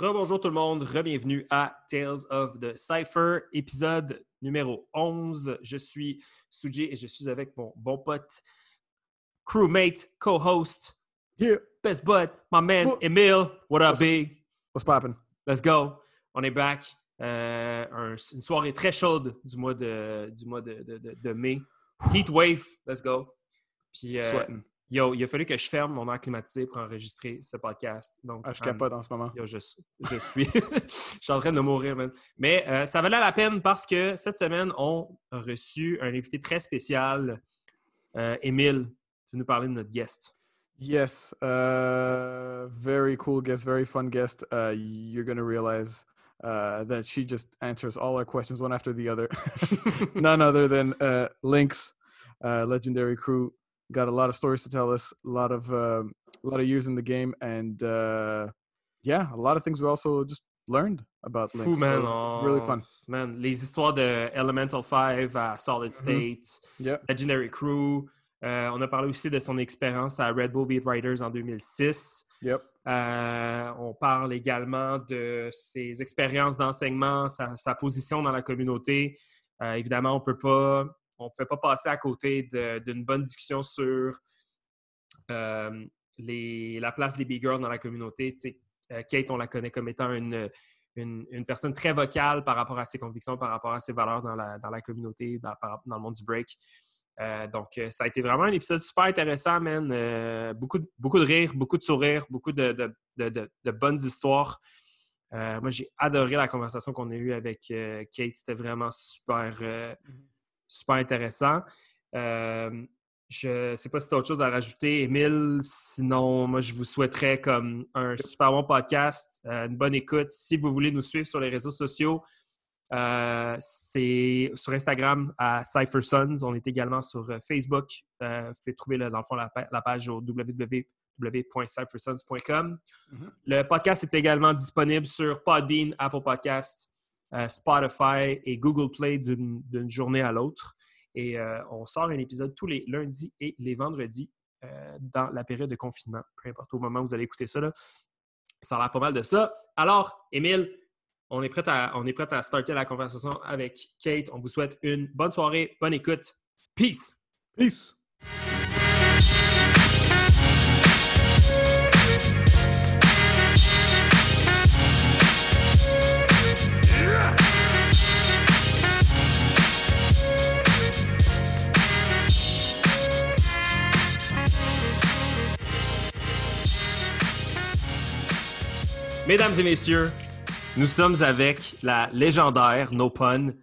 Rebonjour tout le monde, re-bienvenue à Tales of the Cypher, épisode numéro 11. Je suis Suji et je suis avec mon bon pote, crewmate, co-host, Yeah. best bud, my man, What- Emile. What up, big? What's poppin'? Let's go. On est back. Euh, un- une soirée très chaude du mois de, du mois de, de- de- de mai. Heat wave, let's go. Puis, euh, Sweating. Yo, il a fallu que je ferme mon air climatisé pour enregistrer ce podcast. Donc, Ah, je um, capote en ce moment. Yo, je, je suis. je suis en train de mourir, man. Mais euh, ça valait la peine parce que cette semaine, on a reçu un invité très spécial. Euh, Émile, tu veux nous parler de notre guest? Yes. Uh, very cool guest, very fun guest. Uh, you're going to realize uh, that she just answers all our questions one after the other. None other than uh, Lynx, uh, legendary crew. Got a lot of stories to tell us, a lot of um, a lot of years in the game, and uh, yeah, a lot of things we also just learned about Lynx. Fou, so man. was really Oh, fun. Man, les histoires de Elemental 5 à Solid State, Yeah. Legendary Crew. Euh, on a parlé aussi de son expérience à Red Bull Beat Riders en 2006. Yep. Euh, on parle également de ses expériences d'enseignement, sa, sa position dans la communauté. Euh, évidemment, on peut pas, on ne peut pas passer à côté d'une bonne discussion sur euh, la place des big girls dans la communauté. Euh, Kate, on la connaît comme étant une, personne très vocale par rapport à ses convictions, par rapport à ses valeurs dans la, communauté, dans, le monde du break. Euh, donc, ça a été vraiment un épisode super intéressant, man. Beaucoup, de- beaucoup de rire, beaucoup de sourires, beaucoup de, bonnes histoires. Moi, j'ai adoré la conversation qu'on a eue avec Kate. C'était vraiment super, euh, super intéressant. Euh, je ne sais pas si tu as autre chose à rajouter, Émile. Sinon, moi, je vous souhaiterais comme un super bon podcast, euh, une bonne écoute. Si vous voulez nous suivre sur les réseaux sociaux, euh, c'est sur Instagram à Cypher Sons. On est également sur Facebook. Vous pouvez trouver là, dans le fond la, pa- la page au www.cyphersons.com. Mhm. Le podcast est également disponible sur Podbean, Apple Podcast, Spotify et Google Play d'une d'une journée à l'autre. Et euh, on sort un épisode tous les lundis et les vendredis euh, dans la période de confinement. Peu importe au moment où vous allez écouter ça, là, ça a l'air pas mal de ça. Alors, Émile, on est prêt à, on est prêt à starter la conversation avec Kate. On vous souhaite une bonne soirée, bonne écoute. Peace! Peace. Mesdames et messieurs, nous sommes avec la légendaire, no pun,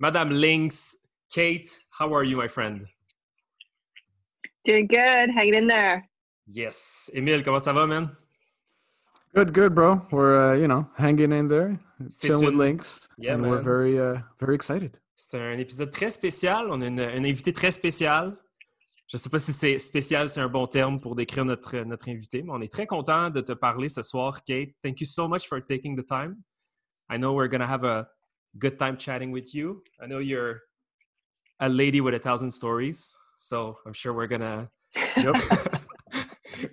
Madame Lynx. Kate, how are you, my friend? Doing good, hanging in there. Yes. Émile, comment ça va, man? Good, good, bro. We're uh, you know hanging in there, chilling with une- links, Yeah, and we're very uh, very excited. C'est un épisode très spécial. On a une, un invité très spécial. Je ne sais pas si c'est spécial, c'est un bon terme pour décrire notre, notre invité, mais on est très content de te parler ce soir, Kate. Thank you so much for taking the time. I know we're going to have a good time chatting with you. I know you're a lady with a thousand stories, so I'm sure we're going to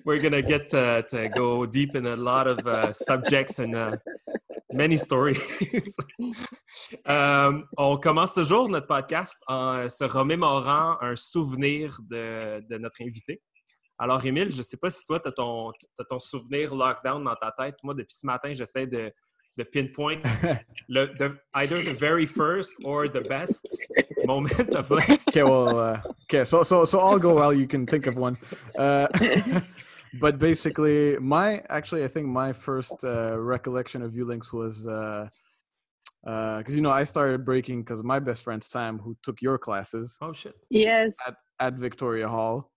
we're gonna get to, to go deep in a lot of uh, subjects and uh, many stories. Euh, on commence toujours notre podcast en se remémorant un souvenir de, de notre invité. Alors, Émile, je ne sais pas si toi, tu as, ton souvenir lockdown dans ta tête. Moi, depuis ce matin, j'essaie de, de pinpoint le, the, either the very first or the best moment of Lynx. okay, well, uh, okay, so so so I'll go while you can think of one. Uh, but basically, my actually, I think my first uh, recollection of Ulinks was because you know I started breaking because my best friend Sam, who took your classes Oh, shit. Yes. at Victoria Hall.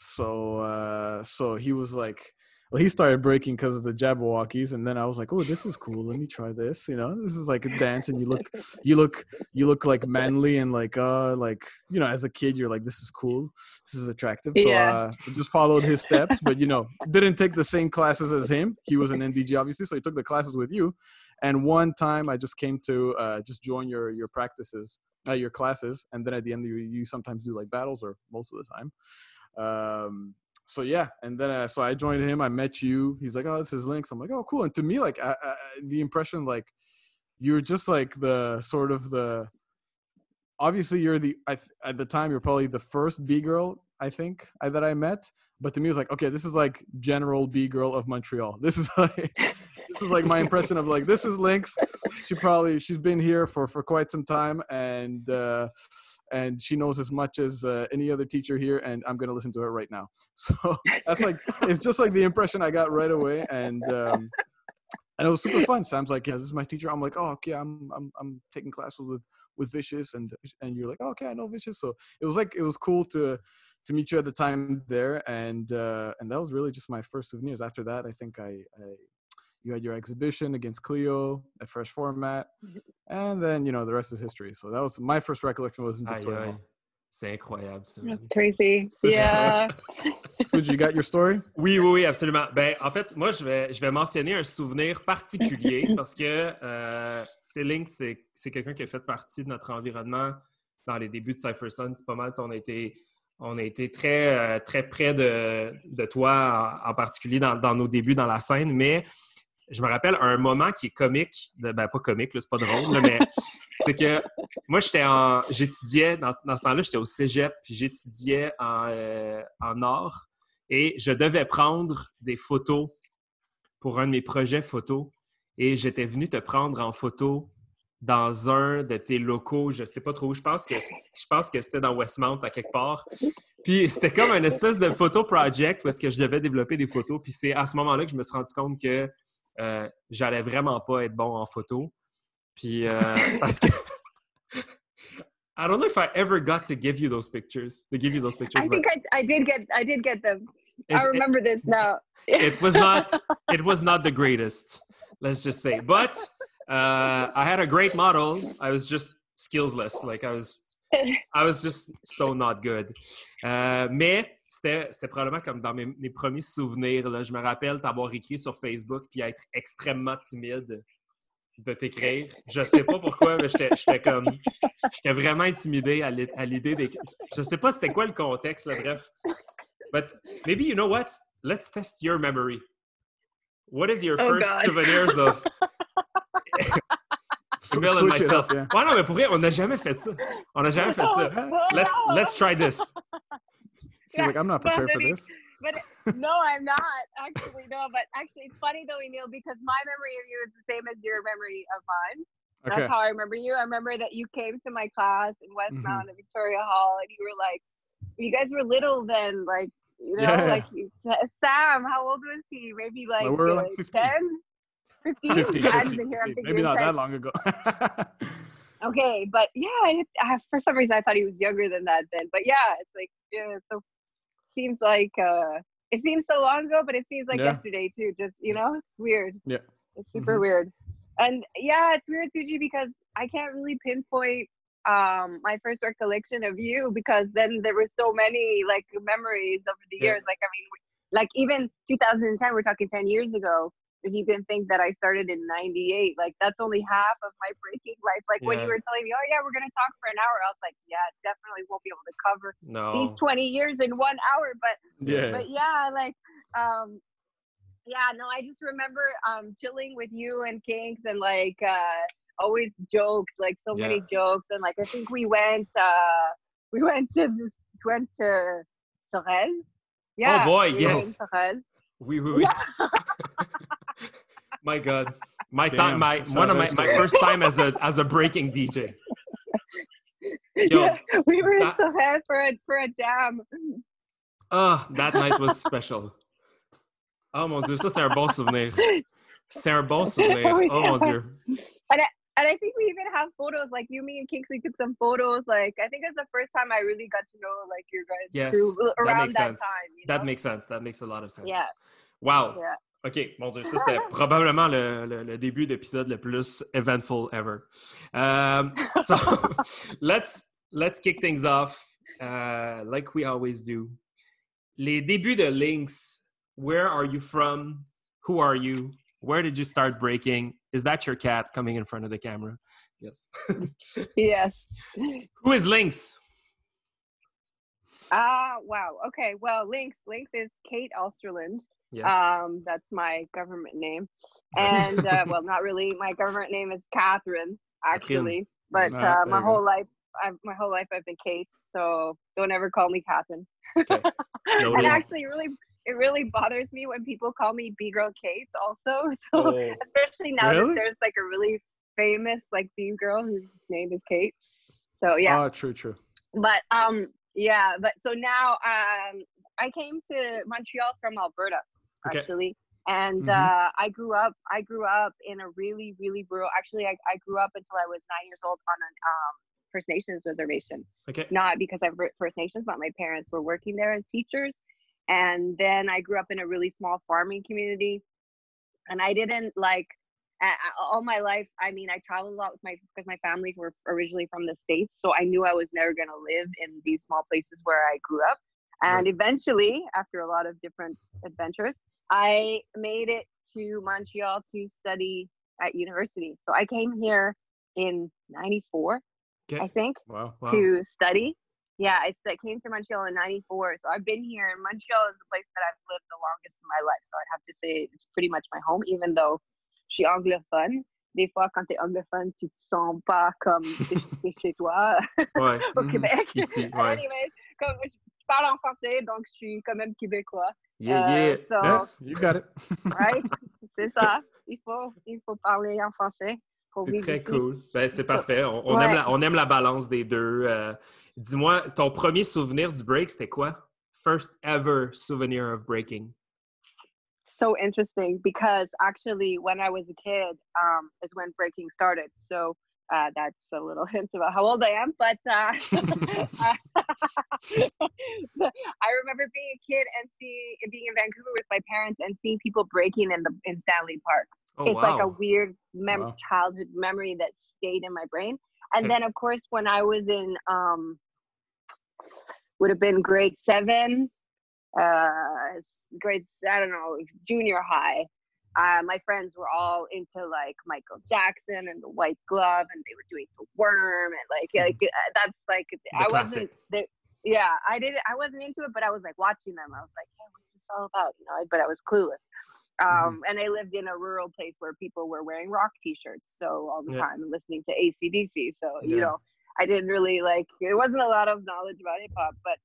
So uh, so he was like, well, he started breaking because of the Jabbawockeez, and then I was like, oh, this is cool. Let me try this. You know, this is like a dance, and you look, you look, you look like manly and like uh like you know, as a kid, you're like, this is cool, this is attractive. So Yeah. uh, I just followed his steps, but you know, didn't take the same classes as him. He was an NDG, obviously, so he took the classes with you. And one time, I just came to uh, just join your your practices, uh, your classes, and then at the end, you, you sometimes do like battles, or most of the time. Um, so yeah, and then uh, so I joined him. I met you. He's like, "Oh, this is Lynx." I'm like, "Oh, cool." And to me, like, I, I, the impression like you're just like the sort of the obviously you're the I, at the time you're probably the first B girl I think that I met. But to me, it was like, okay, this is like general B girl of Montreal. This is like this is like my impression of like this is Lynx. She probably she's been here for for quite some time and. uh and she knows as much as uh, any other teacher here and i'm going to listen to her right now. So that's like it's just like the impression i got right away and um, and it was super fun. Sam's like yeah this is my teacher. I'm like oh okay i'm i'm, I'm taking classes with with vicious and and you're like oh, okay i know vicious. So it was like it was cool to to meet you at the time there and uh and that was really just my first souvenirs. After that i think i i you had your exhibition against Cleo at Fresh Format, mm-hmm. and then you know the rest is history. So that was my first recollection was in Victoria. C'est incroyable, ça. That's crazy. Yeah. you got your story? Oui, oui, oui, absolument. Ben, en fait, moi, je vais, je vais mentionner un souvenir particulier parce que, euh, Link, c'est quelqu'un qui a fait partie de notre environnement dans les débuts de Cypher Sun. C'est pas mal, on a été, on a été très, euh, très près de, de toi, en, en particulier dans, dans, nos débuts dans la scène, mais je me rappelle un moment qui est comique, ben pas comique, c'est pas drôle, mais c'est que moi, j'étais en, j'étudiais, dans, ce temps-là, j'étais au cégep, puis j'étudiais en, euh, en art et je devais prendre des photos pour un de mes projets photos et j'étais venu te prendre en photo dans un de tes locaux, je sais pas trop où, je pense que, je pense que c'était dans Westmount à quelque part. Puis c'était comme une espèce de photo project parce que je devais développer des photos. Puis c'est à ce moment-là que je me suis rendu compte que euh, j'allais vraiment pas être bon en photo. Puis euh, parce que I don't know if I ever got to give you those pictures. To give you those pictures. I think I, I did get I did get them. It, I remember it, this now. it was not it was not the greatest. Let's just say, but uh, I had a great model. I was just skillsless. Like I was I was just so not good. Uh, mais c'était, probablement comme dans mes, premiers souvenirs. Là. Je me rappelle t'avoir écrit sur Facebook puis être extrêmement timide de t'écrire. Je sais pas pourquoi, mais j'étais, comme. J'étais vraiment intimidé à, l'idée d'écrire. Je sais pas c'était quoi le contexte, là, bref. But maybe you know what? Let's test your memory. What is your oh first souvenirs of Emil and myself? Ouais, non, mais pour vrai, on n'a jamais fait ça. On n'a jamais fait ça. Let's, let's try this. She's yeah, like, I'm not prepared for this. But no, I'm not actually. No, but actually, it's funny though, Émile, because my memory of you is the same as your memory of mine. Okay. That's how I remember you. I remember that you came to my class in Westmount mm-hmm. at Victoria Hall, and you were like, you guys were little then, like you know, yeah. like Sam. How old was he? Maybe like, well, we're like 15. 10, 15. 15, 15 here, Maybe not 10. that long ago. okay, but yeah, it, I, for some reason I thought he was younger than that then. But yeah, it's like yeah, so seems like uh it seems so long ago, but it seems like yeah. yesterday too. Just you know, it's weird. Yeah. It's super mm-hmm. weird. And yeah, it's weird, Suji, because I can't really pinpoint um my first recollection of you because then there were so many like memories over the yeah. years. Like I mean like even 2010, we're talking 10 years ago if you can think that I started in 98, like that's only half of my breaking life. Like yeah. when you were telling me, oh yeah, we're going to talk for an hour. I was like, yeah, definitely won't be able to cover no. these 20 years in one hour. But yeah, but yeah, like, um, yeah, no, I just remember, um, chilling with you and Kinks and like, uh, always jokes, like so yeah. many jokes. And like, I think we went, uh, we went to this, went to Sorel. Yeah. Oh boy, yes. We, we, we. Yeah. my God, my Damn, time, my one of my, my first time as a as a breaking DJ. Yo, yeah, we were that, so happy for a for a jam. Oh, that night was special. Oh mon dieu, ça c'est un bon souvenir. C'est un bon souvenir. Oh mon dieu. And I, and I think we even have photos. Like you, me, and Kinks, we took some photos. Like I think it's the first time I really got to know like your guys. Yes, around that makes that sense. time. You know? That makes sense. That makes a lot of sense. Yeah. Wow. Yeah. OK, mon Dieu, ça c'était probablement le, le, le début d'épisode le plus eventful ever. Um, so let's let's kick things off uh, like we always do. Les débuts de Lynx, where are you from? Who are you? Where did you start breaking? Is that your cat coming in front of the camera? Yes. yes. Who is Lynx? Ah, wow. Okay. Well, Lynx. Lynx is Kate Osterland. Yes. Um, that's my government name. And uh, well, not really. My government name is Catherine, actually. But uh, my whole life, I've, my whole life, I've been Kate. So don't ever call me Catherine. Okay. and actually, really, it really bothers me when people call me B girl Kate. Also, so Oh. especially now Really? that there's like a really famous like B girl whose name is Kate. So yeah, Oh, true, true. but um, yeah, but so now um, I came to Montreal from Alberta Okay. actually. And Mhm. uh, I grew up. I grew up in a really, really rural. Actually, I, I grew up until I was nine years old on an um, First Nations reservation Okay. not because I'm First Nations, but my parents were working there as teachers. And then I grew up in a really small farming community. And I didn't like a- a- all my life. I mean, I traveled a lot with my because my family were originally from the states, so I knew I was never going to live in these small places where I grew up. And Right. eventually, after a lot of different adventures, I made it to Montreal to study at university. So I came here in '94, Okay. I think Wow. Wow. to study. Yeah, I came to Montreal in '94, so I've been here. And Montreal is the place that I've lived the longest in my life, so I'd have to say it's pretty much my home. Even though je suis anglophone, des fois quand t'es anglophone, tu te sens pas comme t'es chez toi Ouais. au Mhm. Québec. Ici, ouais. Anyways, comme je parle en français, donc je suis quand même québécois, Yeah, Euh, yeah. so- Yes, you got it. right? C'est ça. Il faut, il faut parler en français. pour C'est très cool. Ben, c'est parfait. On, on Ouais. aime la, on aime la balance des deux. Euh, Dis-moi, ton premier souvenir du break, c'était quoi? First ever souvenir of breaking. so interesting because actually when I was a kid um, is when breaking started. So uh, that's a little hint about how old I am. But uh, I remember being a kid and seeing being in Vancouver with my parents and seeing people breaking in the in Stanley Park. Oh, it's wow. like a weird mem- Wow. childhood memory that stayed in my brain. And Okay. then of course when I was in um, would have been grade seven, uh, grade I don't know junior high. Uh, my friends were all into like Michael Jackson and the White Glove, and they were doing the Worm, and like like uh, that's like I wasn't. classic. They, yeah, I didn't. I wasn't into it, but I was like watching them. I was like, hey, what's this all about? You know, but I was clueless. Um, And I lived in a rural place where people were wearing rock T-shirts, so all the Yeah. time and listening to ACDC. So you know, I didn't really like. It wasn't a lot of knowledge about hip hop, but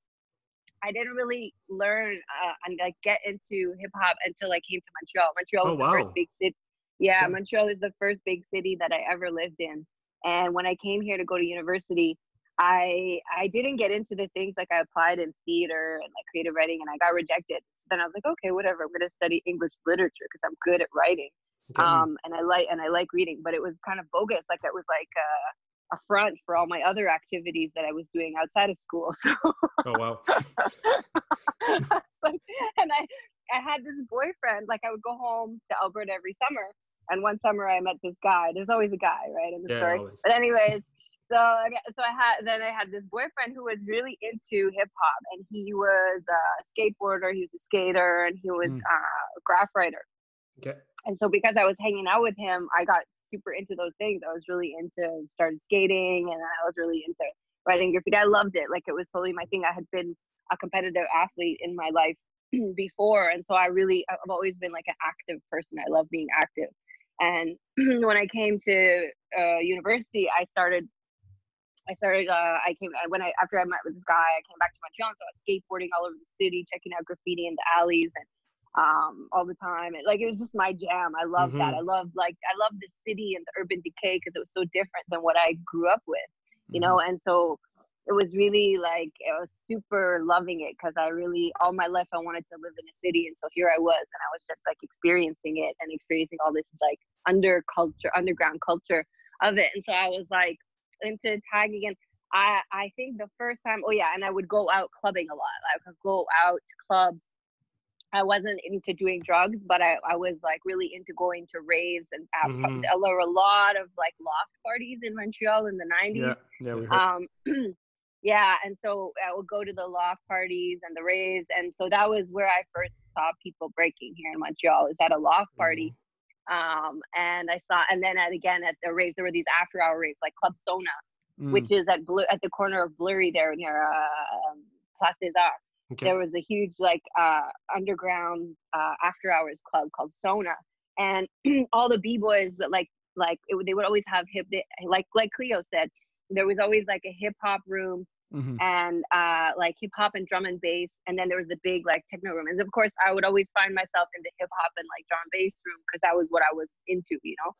I didn't really learn uh, and like get into hip hop until I came to Montreal. Montreal Oh, was the wow. first big city. Yeah, Yeah. Montreal is the first big city that I ever lived in. And when I came here to go to university, I I didn't get into the things like I applied in theater and like creative writing, and I got rejected. So then I was like, okay, whatever. I'm gonna study English literature because I'm good at writing Okay. um, and I like and I like reading, but it was kind of bogus. Like it was like a, a front for all my other activities that I was doing outside of school. So oh, wow. like, and I I had this boyfriend. Like I would go home to Alberta every summer, and one summer I met this guy. There's always a guy, right, in the Yeah, story. always. But anyways. So, I got- so I had then I had this boyfriend who was really into hip hop, and he was a skateboarder, he was a skater, and he was Mm. uh, a graph writer Okay. and so because I was hanging out with him, I got super into those things. I was really into started skating, and I was really into writing graffiti. I loved it. Like it was totally my thing. I had been a competitive athlete in my life before, and so I really I've always been like an active person. I love being active. And when I came to uh, university, I started. I started. Uh, I came when I after I met with this guy. I came back to Montreal, so I was skateboarding all over the city, checking out graffiti in the alleys, and um all the time. And like it was just my jam. I love that. I love like i love the city and the urban decay because it was so different than what i grew up with you know? And so it was really like i was super loving it because i really all my life i wanted to live in a city. And so here i was and i was just like experiencing it and experiencing all this like under culture underground culture of it. And so i was like into tagging and i i think the first time oh yeah and i would go out clubbing a lot. I would go out to clubs I wasn't into doing drugs, but I, I was like really into going to raves and Mhm. there were a lot of like loft parties in Montreal in the 90s. Yeah, yeah, we heard. Um, yeah, and so I would go to the loft parties and the raves, and so that was where I first saw people breaking here in Montreal. Is at a loft party, um, and I saw, and then at, again at the raves, there were these after-hour raves like Club Sona, Mm. which is at blue at the corner of Bleury there near uh, um, Place des Arts. Okay. There was a huge like uh, underground uh, after hours club called Sona, and all the b boys that like like it, they would always have hip they- like like Cleo said, there was always like a hip hop room Mhm. and uh, like hip hop and drum and bass, and then there was the big like techno room. And of course, I would always find myself in the hip hop and like drum and bass room because that was what I was into, you know.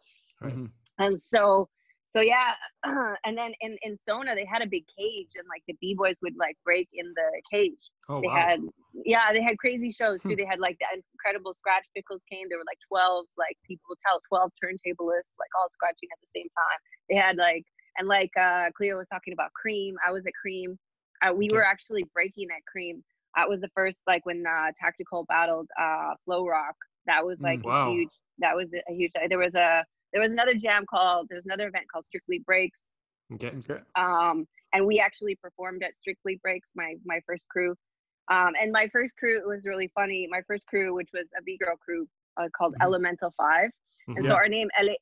Mhm. And so, so yeah, and then in in Sona they had a big cage, and like the b boys would like break in the cage. Oh they wow. had yeah, they had crazy shows too. Hmm. They had like the Invisibl Skratch Piklz came. There were like twelve like people tell twelve turntablists like all scratching at the same time. They had like and like uh Cleo was talking about Cream. I was at Cream. Uh, we were actually breaking at Cream. That was the first like when uh, Tactical battled uh Flow Rock. That was Mm. like Wow. a huge. That was a huge. There was a there was another jam called. There was another event called Strictly Breaks Okay. Okay. um, and we actually performed at Strictly Breaks, my my first crew. Um, and my first crew it was really funny. My first crew, which was a B girl crew, uh, called Mhm. Elemental Five, and Mhm. so our name Ele-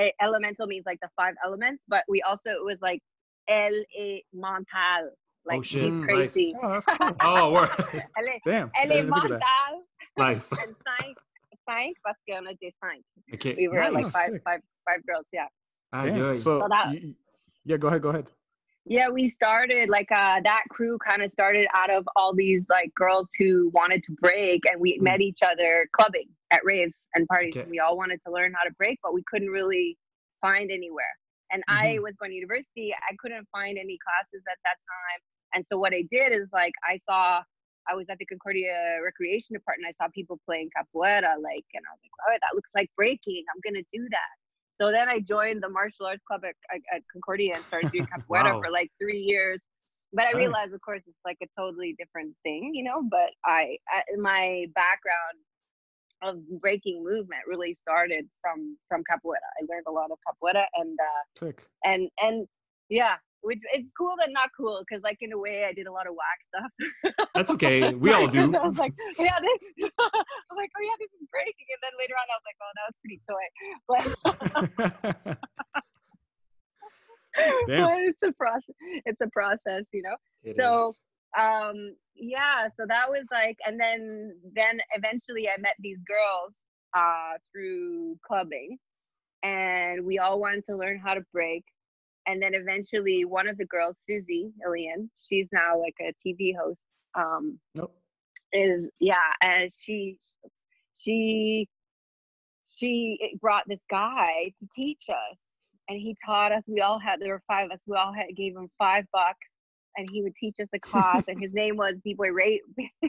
E- Elemental means like the five elements, but we also it was like El Mental, like Oh, shit. she's Mm, crazy. Oh, that's cool. Oh, word. Elle, Damn. I elle didn't think of that. Mental nice. and cinq, cinq parce qu'on a. Okay. We were like Nice. five, Sick. five, five girls, yeah. Aye, Damn. aye. So, So that- you- yeah, go ahead. Go ahead. Yeah, we started like uh that crew kind of started out of all these like girls who wanted to break and we hmm. met each other clubbing at raves and parties Okay. and we all wanted to learn how to break but we couldn't really find anywhere. And I mm-hmm. was going to university, I couldn't find any classes at that time. And so what I did is like I saw I was at the Concordia Recreation Department. I saw people playing capoeira, like, and I was like, "Oh, that looks like breaking. I'm gonna do that." So then I joined the martial arts club at, at, Concordia and started doing capoeira Wow. for like three years. But I Nice. realized, of course, it's like a totally different thing, you know. But I, I my background of breaking movement really started from from capoeira. I learned a lot of capoeira, and uh, Sick. and and yeah, which it's cool but not cool because like in a way I did a lot of whack stuff. That's okay. We all do. I was like, yeah, this, I'm like, oh yeah, this is breaking, and then later on I was like, oh, that was pretty toy, but but it's a process. It's a process, you know. It so is. um yeah so that was like and then then eventually i met these girls uh through clubbing and we all wanted to learn how to break and then eventually one of the girls susie ilian she's now like a tv host um Nope. is yeah and she she she brought this guy to teach us and he taught us we all had there were five of us we all had gave him five bucks and he would teach us a class and his name was b-boy ray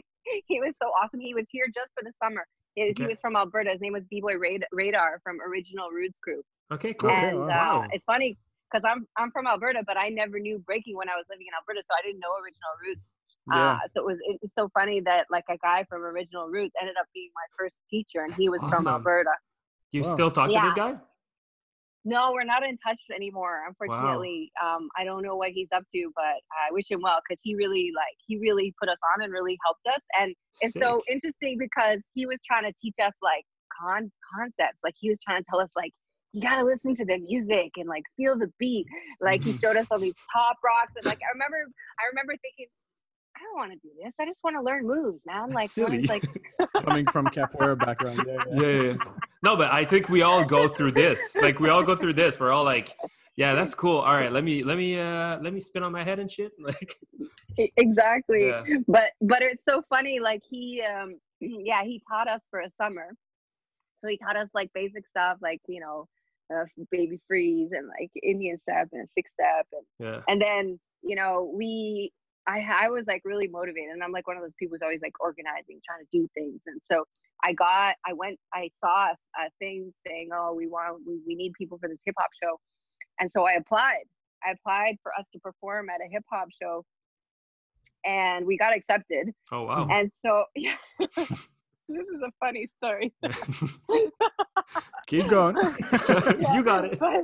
he was so awesome he was here just for the summer he, he was from alberta his name was b-boy Rad- radar from original roots group Okay, cool. Okay, wow. uh, it's funny because I'm I'm from Alberta, but I never knew breaking when I was living in Alberta, so I didn't know Original Roots. Yeah. Uh, so it was it's so funny that like a guy from Original Roots ended up being my first teacher, and he That's was from awesome. Alberta. you Wow. still talk to this Yeah. guy? No, we're not in touch anymore. Unfortunately, um, I don't know what he's up to, but I wish him well because he really like he really put us on and really helped us. And it's so interesting because he was trying to teach us like con concepts. Like he was trying to tell us like you gotta listen to the music and like feel the beat. Like he showed us all these top rocks and like I remember I remember thinking. I don't want to do this. I just want to learn moves, man. Like, That's when silly. like Coming from capoeira background. Yeah. yeah. yeah, yeah. No, but I think we all go through this. Like we all go through this. We're all like, yeah, that's cool. All right, let me let me uh let me spin on my head and shit. Like exactly Yeah. but but it's so funny like he um yeah he taught us for a summer so he taught us like basic stuff like you know uh, baby freeze and like indian step and six step and yeah. and then you know we I, I was like really motivated and i'm like one of those people who's always like organizing trying to do things and so i got i went i saw a, a thing saying oh we want we, we need people for this hip hop show and so i applied i applied for us to perform at a hip hop show and we got accepted Oh wow. and so this is a funny story Keep going. you got it. but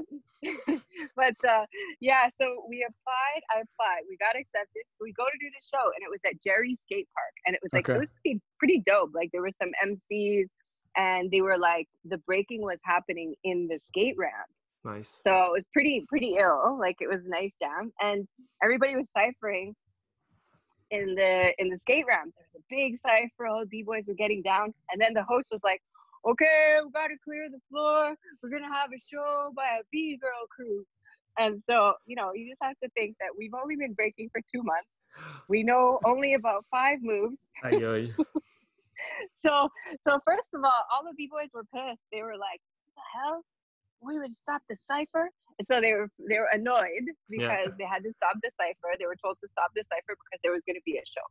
but uh, yeah, so we applied. I applied. We got accepted. So we go to do the show, and it was at Jarry Skate Park, and it was like Okay. it was pretty pretty dope. Like there were some MCs, and they were like the breaking was happening in the skate ramp. Nice. So it was pretty pretty ill. Like it was nice jam, and everybody was ciphering. In the in the skate ramp. There was a big cipher. All the b boys were getting down, and then the host was like, "Okay, we got to clear the floor. We're gonna have a show by a b girl crew." And so, you know, you just have to think that we've only been breaking for two months. We know only about five moves. So, so first of all, all the b boys were pissed. They were like, "What the hell? We would stop the cipher." And so they were they were annoyed because Yeah. they had to stop the cipher. They were told to stop the cipher because there was going to be a show.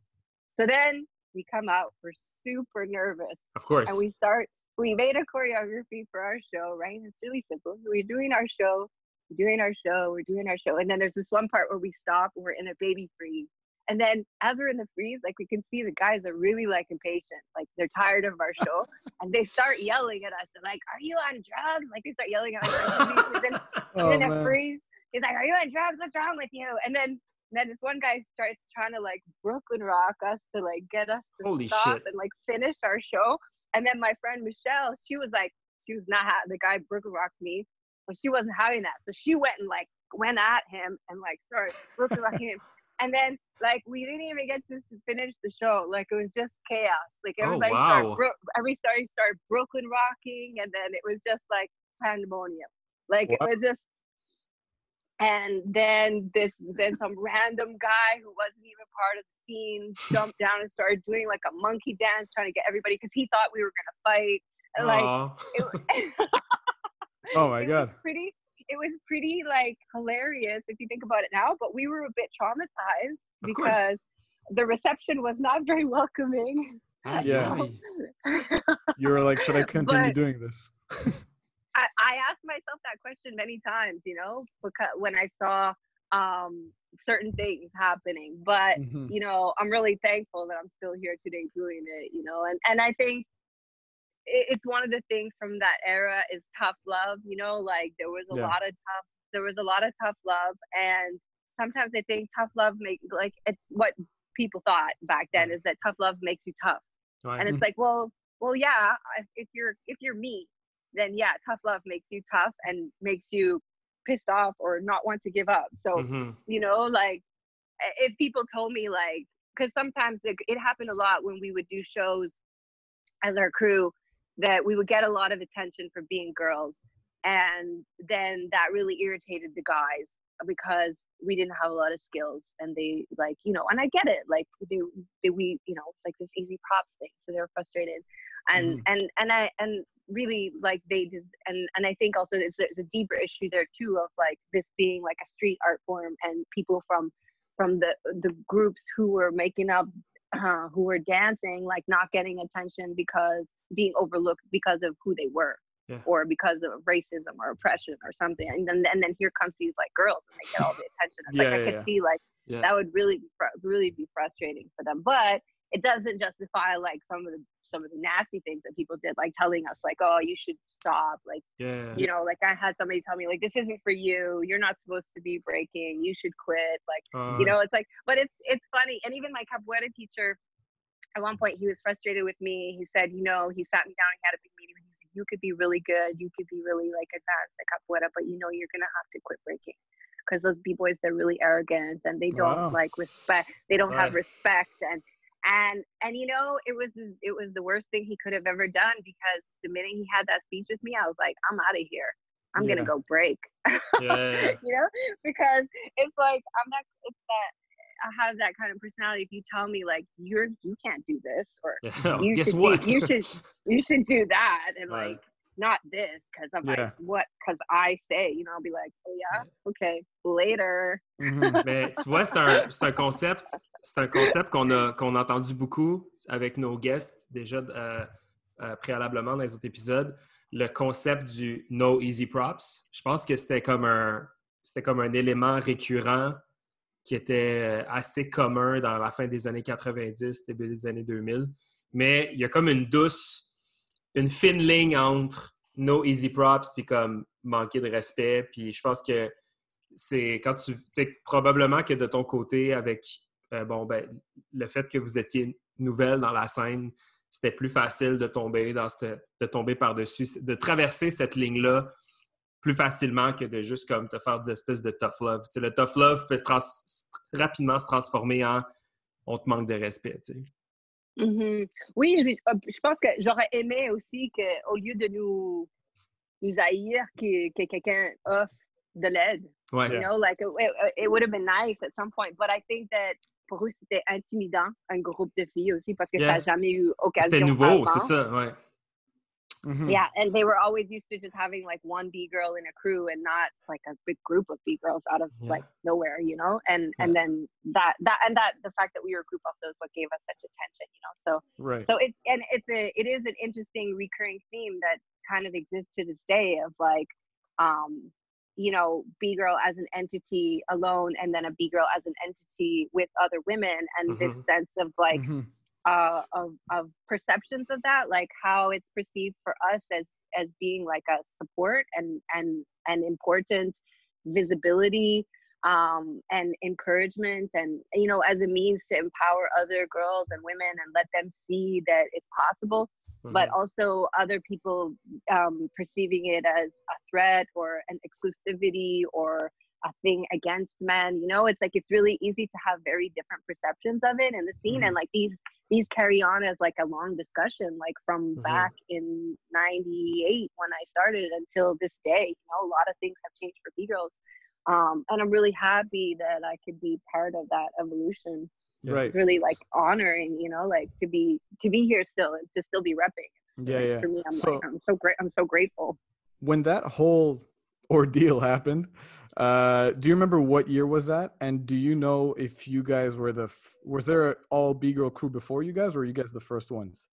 So then we come out. We're super nervous, Of course. and we start. We made a choreography for our show, right? It's really simple. So we're doing our show, doing our show, we're doing our show, and then there's this one part where we stop. We're in a baby freeze, and then as we're in the freeze, like we can see the guys are really like impatient, like they're tired of our show, and they start yelling at us. They're like, "Are you on drugs?" Like they start yelling at us. And then, Oh, and it man. freeze. He's like, "Are you on drugs? What's wrong with you?" And then then this one guy starts trying to like Brooklyn rock us to like get us to Holy stop shit. and like finish our show. And then my friend Michelle, she was like, she was not ha- the guy Brooklyn rocked me, but she wasn't having that. So she went and like went at him and like started Brooklyn rocking him. And then like we didn't even get to finish the show. Like it was just chaos. Like Oh, everybody wow. started Bro- everybody started Brooklyn rocking, and then it was just like pandemonium. Like Wow. it was just and then this then some random guy who wasn't even part of the scene jumped down and started doing like a monkey dance trying to get everybody because he thought we were gonna fight and like it, Oh my god. pretty it was pretty like hilarious if you think about it now but we were a bit traumatized Of course. because the reception was not very welcoming Aye, Yeah. You were like, should I continue But- doing this? I, I asked myself that question many times, you know, because when I saw um, certain things happening. But Mhm. you know, I'm really thankful that I'm still here today doing it. You know, and and I think it's one of the things from that era is tough love. You know, like there was a Yeah. lot of tough, there was a lot of tough love, and sometimes I think tough love make like it's what people thought back then is that tough love makes you tough Ouais. and it's like well well yeah if- you're if you're me then yeah tough love makes you tough and makes you pissed off or not want to give up so Mhm. you know like if people told me like because sometimes it, it happened a lot when we would do shows as our crew that we would get a lot of attention for being girls and then that really irritated the guys because we didn't have a lot of skills and they like you know and i get it like they, they we you know it's like this easy props thing so they're frustrated and Mhm. and and i and really like they just and and i think also it's a, it's a deeper issue there too of like this being like a street art form and people from from the the groups who were making up uh, who were dancing like not getting attention because being overlooked because of who they were Yeah. or because of racism or oppression or something and then and then here comes these like girls and they get all the attention it's Yeah, like i could yeah. see like Yeah. that would really really be frustrating for them but it doesn't justify like some of the some of the nasty things that people did like telling us like oh you should stop like Yeah. you know like i had somebody tell me like this isn't for you. You're not supposed to be breaking. You should quit like Uh, you know it's like but it's it's funny and even my capoeira teacher at one point he was frustrated with me. He said you know he sat me down he had a big meeting with me he said you could be really good. You could be really like advanced at capoeira but you know you're gonna have to quit breaking. Because those b-boys they're really arrogant and they don't Wow. like respect they don't have respect and and and you know it was it was the worst thing he could have ever done because the minute he had that speech with me i was like i'm out of here i'm Yeah. gonna go break Yeah. you know because it's like i'm not it's that i have that kind of personality if you tell me like you're you can't do this or Yeah. you Guess should what? do, you should you should do that and Right. like not this because i'm Yeah. like what because i say you know i'll be like oh yeah okay later Mhm. Mais tu vois, c'est un, c'est un concept, c'est un concept qu'on a, qu'on a entendu beaucoup avec nos guests déjà euh, euh, préalablement dans les autres épisodes. Le concept du no easy props. Je pense que c'était comme un, comme un élément récurrent qui était euh, assez commun dans la fin des années 90, début des années 2000. Mais il y a comme une douce, une fine ligne entre no easy props puis comme manquer de respect. Puis je pense que c'est quand tu sais probablement que de ton côté avec euh, bon ben le fait que vous étiez nouvelle dans la scène c'était plus facile de tomber dans cette, de tomber par-dessus de traverser cette ligne là plus facilement que de juste comme te faire des espèces de tough love Tu sais, le tough love peut trans- rapidement se transformer en on te manque de respect. Mhm. Oui, je, euh, je pense que j'aurais aimé aussi qu'au lieu de nous, nous haïr, que, que quelqu'un offre de l'aide. Ouais. You know, like it, it, it would have been nice at some point. But I think that pour eux, c'était intimidant, un groupe de filles aussi, parce que ça Yeah. n'a jamais eu occasion. C'était nouveau, c'est ça, ouais. Mhm. Yeah, and they were always used to just having like one B girl in a crew and not like a big group of B girls out of Yeah. like nowhere, you know. And and then that that and that the fact that we were a group also is what gave us such attention, you know. So Right. so it's and it's a it is an interesting recurring theme that kind of exists to this day of like um you know b girl as an entity alone and then a b girl as an entity with other women and this Mhm. sense of like Mhm. uh of of perceptions of that like how it's perceived for us as as being like a support and and and important visibility um and encouragement and you know as a means to empower other girls and women and let them see that it's possible but Mhm. also other people um, perceiving it as a threat or an exclusivity or a thing against men you know it's like it's really easy to have very different perceptions of it in the scene and like these these carry on as like a long discussion like from Mhm. back in 98 when i started until this day you know a lot of things have changed for b-girls um, and i'm really happy that i could be part of that evolution Yeah. Right. it's really like honoring you know like to be to be here still and to still be repping It's, Yeah, like, yeah. for me i'm So- like i'm so great i'm so grateful When that whole ordeal happened, uh, do you remember what year was that? And do you know if you guys were the f- was there all B girl crew before you guys, or were you guys the first ones?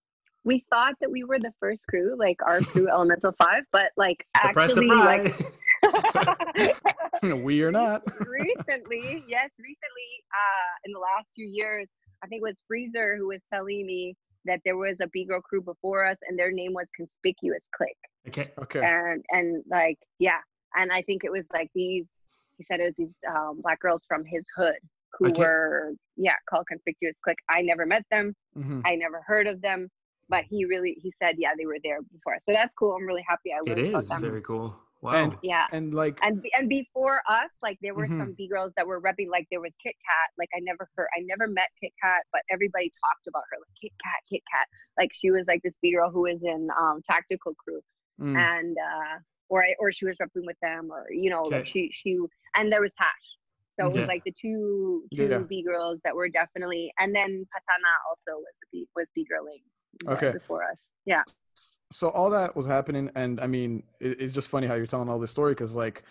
we thought that we were the first crew like our crew elemental five but like Surprise, actually surprise. like we are not. recently, yes, recently, uh, in the last few years, I think it was Freezer who was telling me that there was a B girl crew before us, and their name was Conspicuous Click, okay. Okay. and and like yeah, and I think it was like these. He said it was these um, black girls from his hood who Okay. were yeah called Conspicuous Click. I never met them. Mhm. I never heard of them. But he really he said yeah they were there before so that's cool I'm really happy I It learned about them very cool. Wow. And yeah and like and and before us like there were Mhm. some b girls that were repping like there was kit kat like i never heard i never met kit kat but everybody talked about her like kit kat kit kat like she was like this b girl who was in um tactical crew mm, and uh or I, or she was repping with them or you know like she she and there was tash so it was Yeah. like the two two Yeah. b girls that were definitely and then patana also was a b was b girling uh, Okay. before us yeah so all that was happening, and I mean, it, it's just funny how you're telling all this story because like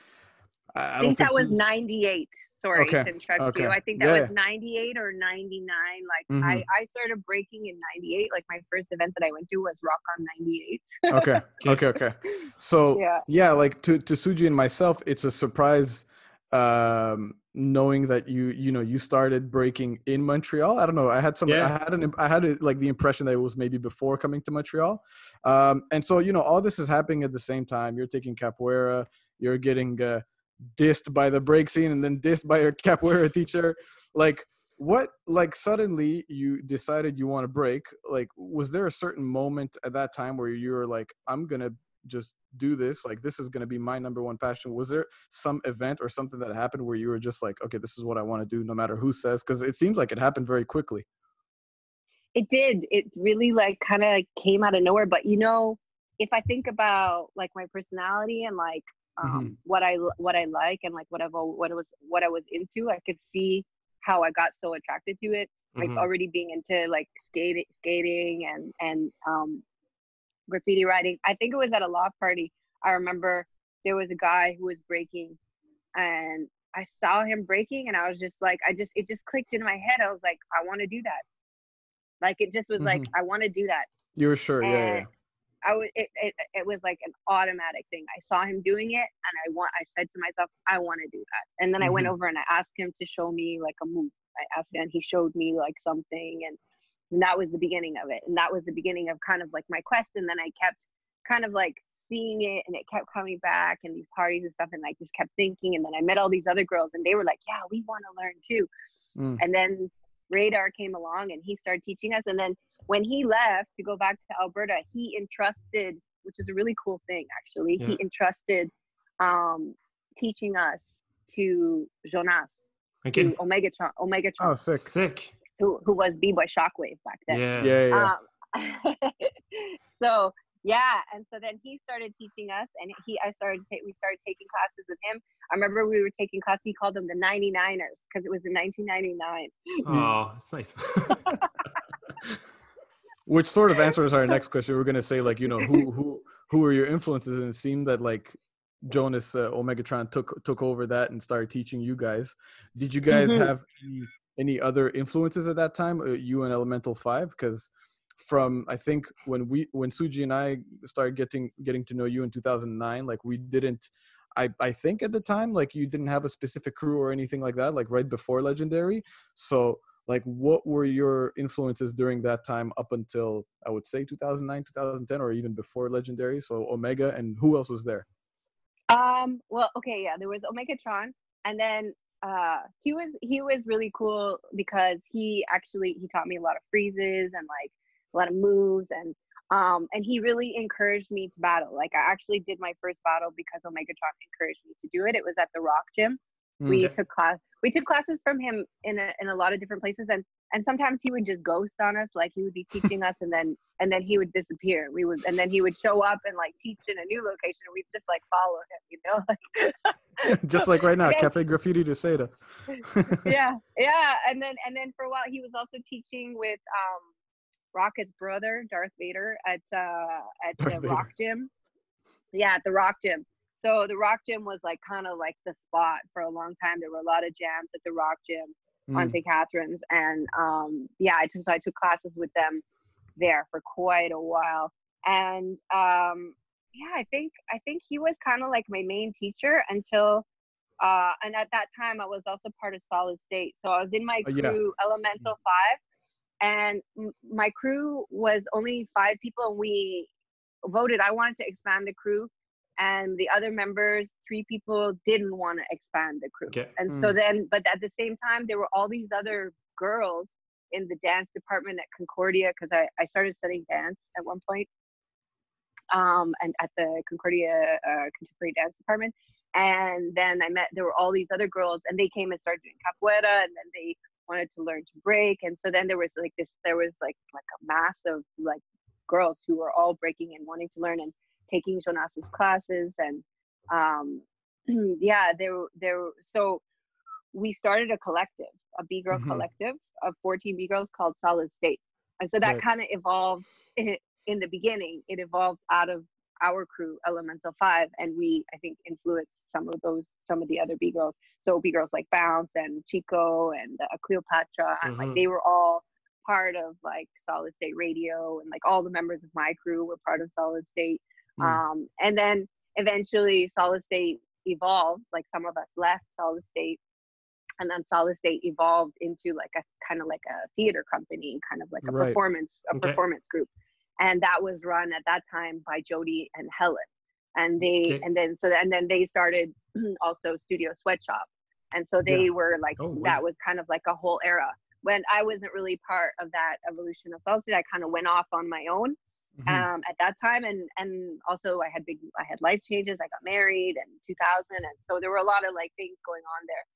I, I think that was she- 98. Sorry Okay, to interrupt okay. you. I think that Yeah. was 98 or 99. Like Mhm. I, I started breaking in 98. Like my first event that I went to was Rock on 98. okay okay okay so Yeah. yeah like to to suji and myself it's a surprise um knowing that you you know you started breaking in montreal i don't know i had some Yeah. i had an i had a, like the impression that it was maybe before coming to montreal. Um and so you know all this is happening at the same time. You're taking capoeira you're getting uh, dissed by the break scene and then dissed by your capoeira teacher. Like what like suddenly you decided you want to break. Like was there a certain moment at that time where you were like i'm gonna just do this like this is gonna be my number one passion was there some event or something that happened where you were just like okay this is what i want to do no matter who says because it seems like it happened very quickly It did. It really like kind of came out of nowhere. But you know, if I think about like my personality and like um, Mhm. what i what I like and like what I've what it was what I was into, I could see how I got so attracted to it. Like Mhm. already being into like skating, skating and and um, graffiti writing. I think it was at a law party. I remember there was a guy who was breaking, and I saw him breaking, and I was just like, I just it just clicked in my head. I was like, I want to do that. Like it just was like, I want to do that. you were sure yeah, yeah, And I was it, it it was like an automatic thing. I saw him doing it and I want I said to myself, I want to do that. And then I went Mhm. over and I asked him to show me like a move. I asked him and he showed me like something and, and that was the beginning of it. And that was the beginning of kind of like my quest. And then I kept kind of like seeing it and it kept coming back and these parties and stuff and I just kept thinking and then I met all these other girls and they were like, Yeah, we want to learn too. Mm. And then Radar came along and he started teaching us. And then when he left to go back to Alberta, he entrusted, which is a really cool thing actually, he entrusted um, teaching us to Jonas, Okay. to Omega Tron, Omega Tron. oh sick Sick. Who who was B Boy Shockwave back then. Yeah. Yeah, yeah. Um, so yeah, and so then he started teaching us, and he I started ta- we started taking classes with him. I remember we were taking classes. He called them the 99ers because it was in 1999. Oh, it's nice. Which sort of answers our next question. We're gonna say like, you know, who who who were your influences? And it seemed that like Jonas uh, Omegatron took took over that and started teaching you guys. Did you guys Mhm. have any, any other influences at that time? Uh, you and Elemental Five, because from I think when we when Suji and I started getting getting to know you in 2009, like we didn't. I, I think at the time like you didn't have a specific crew or anything like that like right before legendary so like what were your influences during that time up until i would say 2009 2010 or even before legendary so omega and who else was there Um, well, okay, yeah, there was Omegatron, and then uh, he was he was really cool because he actually he taught me a lot of freezes and like a lot of moves and um and he really encouraged me to battle. Like I actually did my first battle because Omegatron encouraged me to do it. It was at the Rock Gym. Mm. We took class we took classes from him in a, in a lot of different places and and sometimes he would just ghost on us like he would be teaching us and then and then he would disappear we would and then he would show up and like teach in a new location and we'd just like follow him you know like just like right now Yes. cafe graffiti to seda yeah yeah and then and then for a while he was also teaching with um rocket's brother darth vader at uh at Darth the Vader. rock gym yeah at the rock gym so the rock gym was like kind of like the spot for a long time there were a lot of jams at the rock gym on Mm. St. Catherines. And um, yeah, I took so I took classes with them there for quite a while. And um, yeah, I think I think he was kind of like my main teacher until uh, and at that time I was also part of Solid State. So I was in my Oh, yeah. crew Elemental Five, and m- my crew was only five people, and we voted. I wanted to expand the crew. And the other members, three people, didn't want to expand the crew. Okay. And so then, but at the same time, there were all these other girls in the dance department at Concordia because I, I started studying dance at one point, um, and at the Concordia uh, Contemporary Dance Department. And then I met, there were all these other girls, and they came and started doing capoeira, and then they wanted to learn to break. And so then there was like this, there was like like a mass of like girls who were all breaking and wanting to learn and taking Jonas's classes and um yeah there there so we started a collective a b girl Mhm. collective of 14 b girls called solid state and so that Right. kind of evolved in, in the beginning it evolved out of our crew elemental five and we i think influenced some of those some of the other b girls so b girls like bounce and chico and uh, cleopatra and like Mhm. they were all part of like solid state radio and like all the members of my crew were part of solid state Mm. um, and then eventually solid state evolved like some of us left solid state and then solid state evolved into like a kind of like a theater company kind of like a Right. performance a Okay. performance group and that was run at that time by jody and helen and they Okay. and then so and then they started also studio sweatshop and so they were like Oh, that was kind of like a whole era when i wasn't really part of that evolution of solid state i kind of went off on my own Mhm. um, at that time and and also i had big i had life changes i got married in 2000 and so there were a lot of like things going on there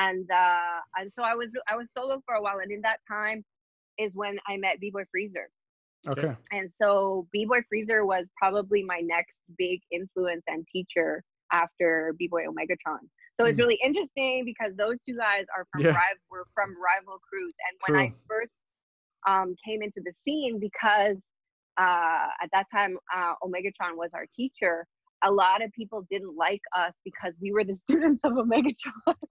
and uh and so i was i was solo for a while and in that time is when i met b-boy freezer okay and so b-boy freezer was probably my next big influence and teacher after b-boy omegatron so it's Mm. really interesting because those two guys are from Yeah. rival were from rival crews and when i first um, came into the scene because uh, at that time uh, omegatron was our teacher a lot of people didn't like us because we were the students of omegatron.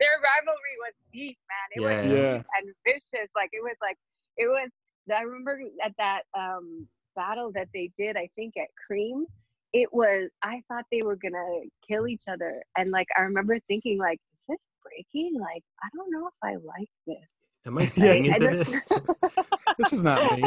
Their rivalry was deep man. It was Yeah. deep Yeah. and vicious. Like it was like it was i remember at that um battle that they did i think at cream it was i thought they were gonna kill each other. And like i remember thinking like is this breaking? Like i don't know if i like this Am I staying I into just- this? this is not me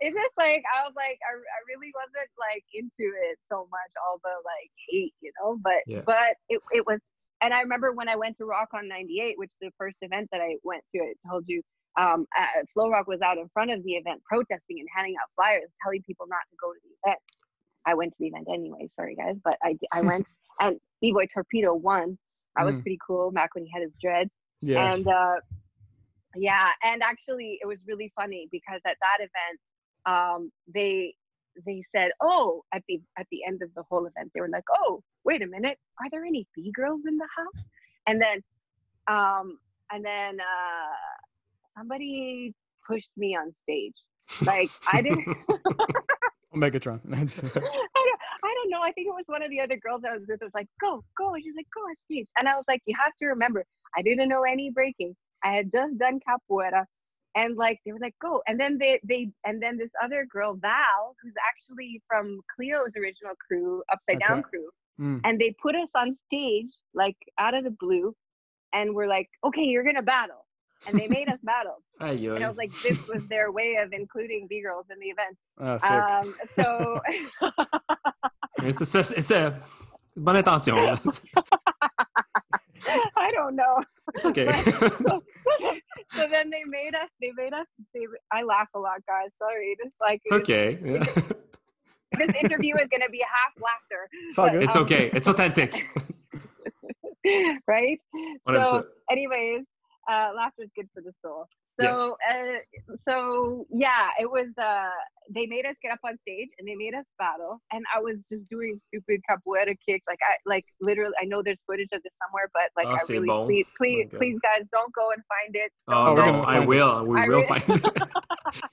it's just like I was like I, I really wasn't like into it so much, all the like hate, you know. But Yeah. but it it was, and I remember when I went to Rock on '98, which the first event that I went to, I told you, um, uh, Flow Rock was out in front of the event protesting and handing out flyers, telling people not to go to the event. I went to the event anyway. Sorry guys, but I I went and B Boy Torpedo won. I was Mm. pretty cool back when he had his dreads. Yeah. And uh, yeah, and actually, it was really funny because at that event, um, they they said, "Oh," at the at the end of the whole event, they were like, "Oh, wait a minute, are there any B girls in the house?" And then, um, and then uh, somebody pushed me on stage. Like I didn't. Megatron. I don't, I don't know. I think it was one of the other girls I was with was like, go, go. And she's like, go on stage. And I was like, you have to remember, I didn't know any breaking. I had just done capoeira. And like they were like, go. And then they they and then this other girl, Val, who's actually from Cleo's original crew, Upside Down crew. Mm. And they put us on stage, like out of the blue, and we're like, okay, you're gonna battle. And they made us battle. And I was like, this was their way of including B girls in the event. Sick. Um, so it's a, ça, c'est ça. Bonne intention. I don't know. It's okay. so, so then they made us. They made us. They, I laugh a lot, guys. Sorry, just like It's okay. Yeah. this interview is gonna be half laughter, It's but, good. It's um, okay. It's authentic. right? On aime So, anyways, uh, laughter is good for the soul. Yes. So, uh, so yeah, it was. Uh, they made us get up on stage and they made us battle, and I was just doing stupid capoeira kicks. Like I, like literally, I know there's footage of this somewhere, but like Ah, I really, bon. please, please, Okay. please, guys, don't go and find it. Oh, Oh, we're no, gonna I find it. will. We I will re- find it.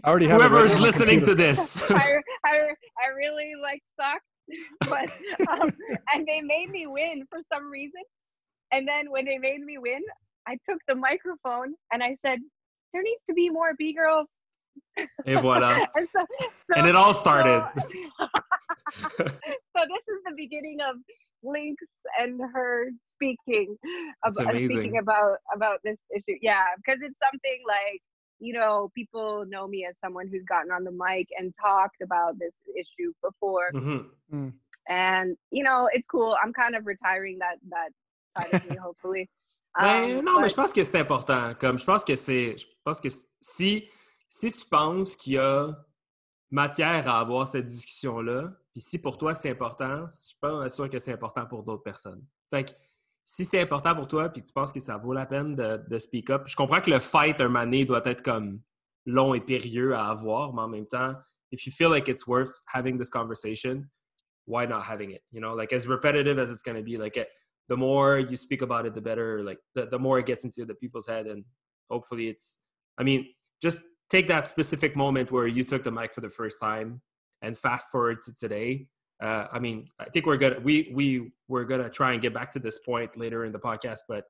I already have it Whoever is on my listening to this. I, I, I really like sucked, but um, and they made me win for some reason. And then when they made me win, I took the microphone and I said, "There needs to be more B girls." Et voilà. and, so, so, And it all started. So, so this is the beginning of Lynx and her speaking, That's about, speaking about about this issue. Yeah, because it's something like you know people know me as someone who's gotten on the mic and talked about this issue before, Mhm. and you know it's cool. I'm kind of retiring that that side of me, hopefully. Ben, Um, non, mais je pense que c'est important. Comme je pense que c'est. Je pense que si, si tu penses qu'il y a matière à avoir cette discussion-là, puis si pour toi c'est important, je suis pas sûr que c'est important pour d'autres personnes. Fait que si c'est important pour toi, puis tu penses que ça vaut la peine de, de speak up, je comprends que le fight un donné doit être comme long et périlleux à avoir, mais en même temps, if you feel like it's worth having this conversation, why not having it? You know, like as repetitive as it's going to be, like it, the more you speak about it, the better. Like the, the more it gets into the people's head, and hopefully, it's. I mean, just take that specific moment where you took the mic for the first time, and fast forward to today. Uh, I mean, I think we're gonna we we we're gonna try and get back to this point later in the podcast, but